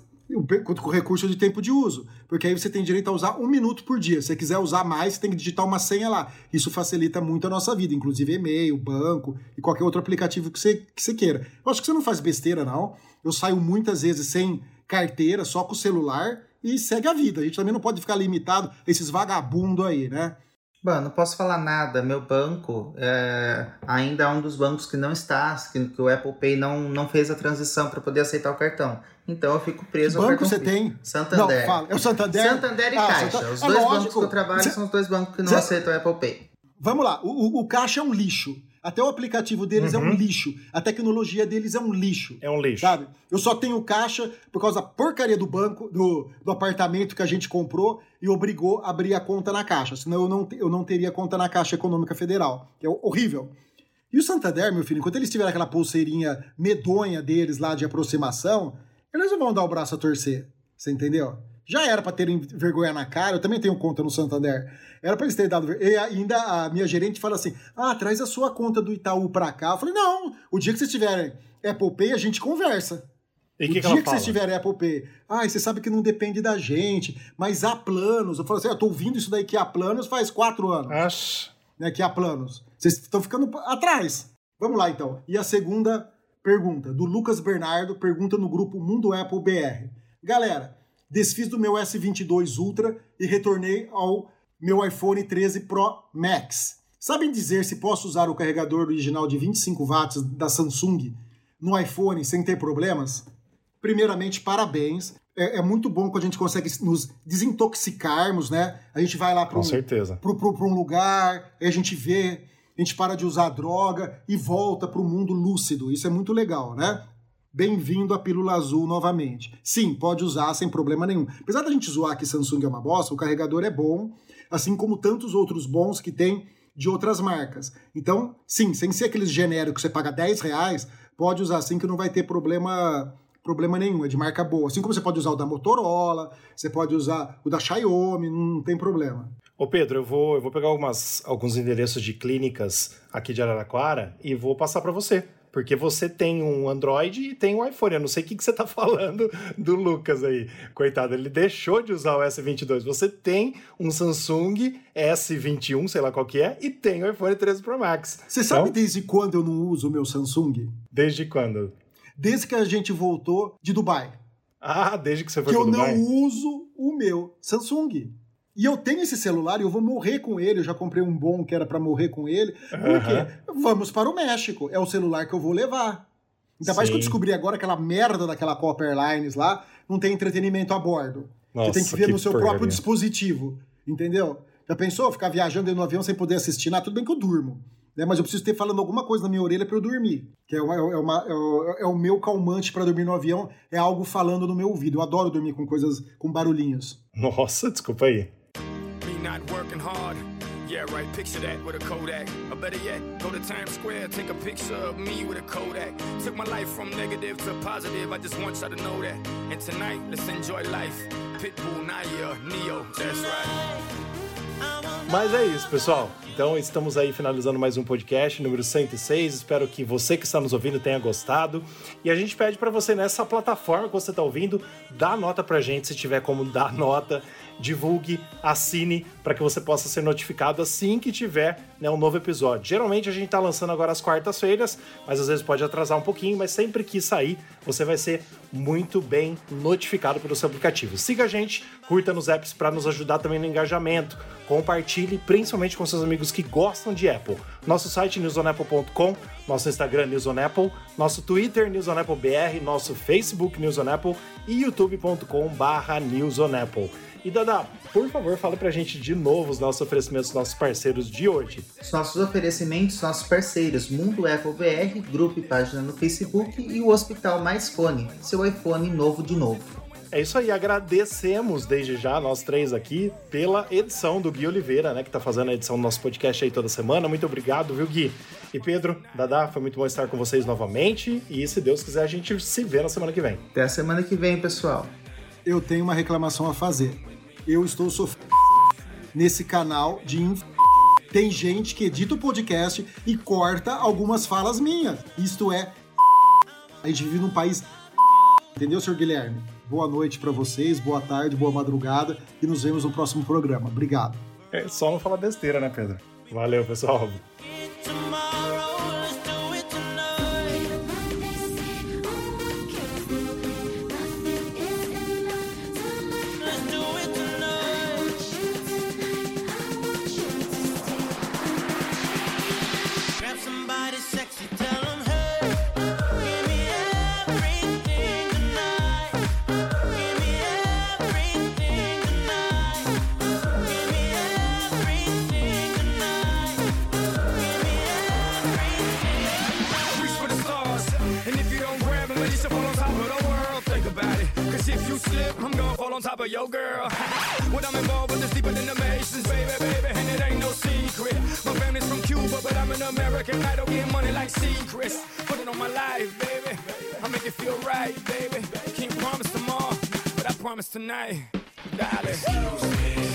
com recurso de tempo de uso, porque aí você tem direito a usar um minuto por dia. Se você quiser usar mais, você tem que digitar uma senha lá. Isso facilita muito a nossa vida, inclusive e-mail, banco e qualquer outro aplicativo que você, que você queira. Eu acho que você não faz besteira, não. Eu saio muitas vezes sem carteira, só com o celular e segue a vida. A gente também não pode ficar limitado a esses vagabundos aí, né? Bom, não posso falar nada. Meu banco é, ainda é um dos bancos que não está, que, que o Apple Pay não, não fez a transição para poder aceitar o cartão. Então eu fico preso que ao banco você tem? Santander. Não, fala. É o Santander? Santander e ah, Caixa. Santa... Os é dois lógico. bancos que eu trabalho são os dois bancos que não aceitam o Apple Pay. Vamos lá. O, o, o Caixa é um lixo. Até o aplicativo deles uhum. é um uhum. lixo. A tecnologia deles é um lixo. É um lixo. Sabe? Eu só tenho caixa por causa da porcaria do banco, do, do apartamento que a gente comprou e obrigou a abrir a conta na caixa. Senão eu não, eu não teria conta na Caixa Econômica Federal. Que é horrível. E o Santander, meu filho, enquanto eles tiverem aquela pulseirinha medonha deles lá de aproximação, eles não vão dar o braço a torcer. Você entendeu? Já era para terem vergonha na cara, eu também tenho conta no Santander. Era para eles terem dado. E ainda a minha gerente fala assim: ah, traz a sua conta do Itaú para cá. Eu falei: não, o dia que vocês tiverem Apple Pay, a gente conversa. E o que dia que, que vocês tiverem Apple Pay, ah, você sabe que não depende da gente, mas há planos. Eu falo assim: eu tô ouvindo isso daí que há planos faz quatro anos. Acho. Né, que há planos. Vocês estão ficando atrás. Vamos lá então. E a segunda pergunta, do Lucas Bernardo, pergunta no grupo Mundo Apple BR. Galera, desfiz do meu S22 Ultra e retornei ao meu iPhone 13 Pro Max. Sabem dizer se posso usar o carregador original de 25 watts da Samsung no iPhone sem ter problemas? Primeiramente, parabéns. É, é muito bom quando a gente consegue nos desintoxicarmos, né? A gente vai lá para um, um lugar, aí a gente vê, a gente para de usar droga e volta para o mundo lúcido. Isso é muito legal, né? Bem-vindo à pílula azul novamente. Sim, pode usar sem problema nenhum. Apesar da gente zoar que Samsung é uma bosta, o carregador é bom, assim como tantos outros bons que tem de outras marcas. Então, sim, sem ser aqueles genéricos que você paga 10 reais, pode usar assim que não vai ter problema problema nenhum, é de marca boa. Assim como você pode usar o da Motorola, você pode usar o da Xiaomi, não tem problema. Ô Pedro, eu vou, eu vou pegar algumas, alguns endereços de clínicas aqui de Araraquara e vou passar para você. Porque você tem um Android e tem um iPhone. Eu não sei o que, que você está [LAUGHS] falando do Lucas aí. Coitado, ele deixou de usar o S22. Você tem um Samsung S21, sei lá qual que é, e tem o iPhone 13 Pro Max. Você então, sabe desde quando eu não uso o meu Samsung? Desde quando? Desde que a gente voltou de Dubai. Ah, desde que você foi que para Dubai? Que eu não uso o meu Samsung. E eu tenho esse celular e eu vou morrer com ele. Eu já comprei um bom que era para morrer com ele. Porque vamos para o México. É o celular que eu vou levar. Ainda mais que eu descobri agora aquela merda daquela Copper Airlines lá, não tem entretenimento a bordo. Nossa, Você tem que ver que no seu porcaria. próprio dispositivo. Entendeu? Já pensou? Ficar viajando do avião sem poder assistir? Ah, tudo bem que eu durmo. Né? Mas eu preciso ter falando alguma coisa na minha orelha para eu dormir. Que é, uma, é, uma, é, o, é o meu calmante para dormir no avião, é algo falando no meu ouvido. Eu adoro dormir com coisas, com barulhinhos. Nossa, desculpa aí. Not working hard. Yeah, right, picture that with a Kodak. Or better yet, go to Times Square, take a picture of me with a Kodak. Took my life from negative to positive, I just want y'all to know that. And tonight, let's enjoy life. Pitbull, Naya, Neo, that's right. Mas é isso, pessoal. Então estamos aí finalizando mais um podcast número 106. Espero que você que está nos ouvindo tenha gostado. E a gente pede para você nessa plataforma que você está ouvindo, dá nota pra gente se tiver como dar nota divulgue, assine para que você possa ser notificado assim que tiver né, um novo episódio. Geralmente a gente está lançando agora às quartas-feiras, mas às vezes pode atrasar um pouquinho, mas sempre que sair, você vai ser muito bem notificado pelo seu aplicativo. Siga a gente, curta nos apps para nos ajudar também no engajamento. Compartilhe, principalmente com seus amigos que gostam de Apple. Nosso site newsonapple.com, nosso Instagram newsonapple, nosso Twitter newsonappleBR, nosso Facebook newsonapple e youtube.com/newsonapple. E Dada, por favor, fala pra gente de novo os nossos oferecimentos, nossos parceiros de hoje. Os nossos oferecimentos, nossos parceiros, Mundo Apple BR, grupo e página no Facebook e o Hospital Mais Fone, seu iPhone novo de novo. É isso aí, agradecemos desde já, nós três aqui, pela edição do Gui Oliveira, né, que tá fazendo a edição do nosso podcast aí toda semana. Muito obrigado, viu, Gui? E Pedro, Dada, foi muito bom estar com vocês novamente. E se Deus quiser, a gente se vê na semana que vem. Até a semana que vem, pessoal. Eu tenho uma reclamação a fazer. Eu estou sofrendo nesse canal de inf... Tem gente que edita o podcast e corta algumas falas minhas. Isto é. A gente vive num país. Entendeu, senhor Guilherme? Boa noite para vocês, boa tarde, boa madrugada e nos vemos no próximo programa. Obrigado. É só não falar besteira, né, Pedro? Valeu, pessoal. About it, cause if you slip, I'm gonna fall on top of your girl. [LAUGHS] when I'm involved with this deeper than the Masons, baby, baby, and it ain't no secret. My family's from Cuba, but I'm an American. I don't get money like secrets. Put it on my life, baby. I make it feel right, baby. Can't promise tomorrow, but I promise tonight, darling.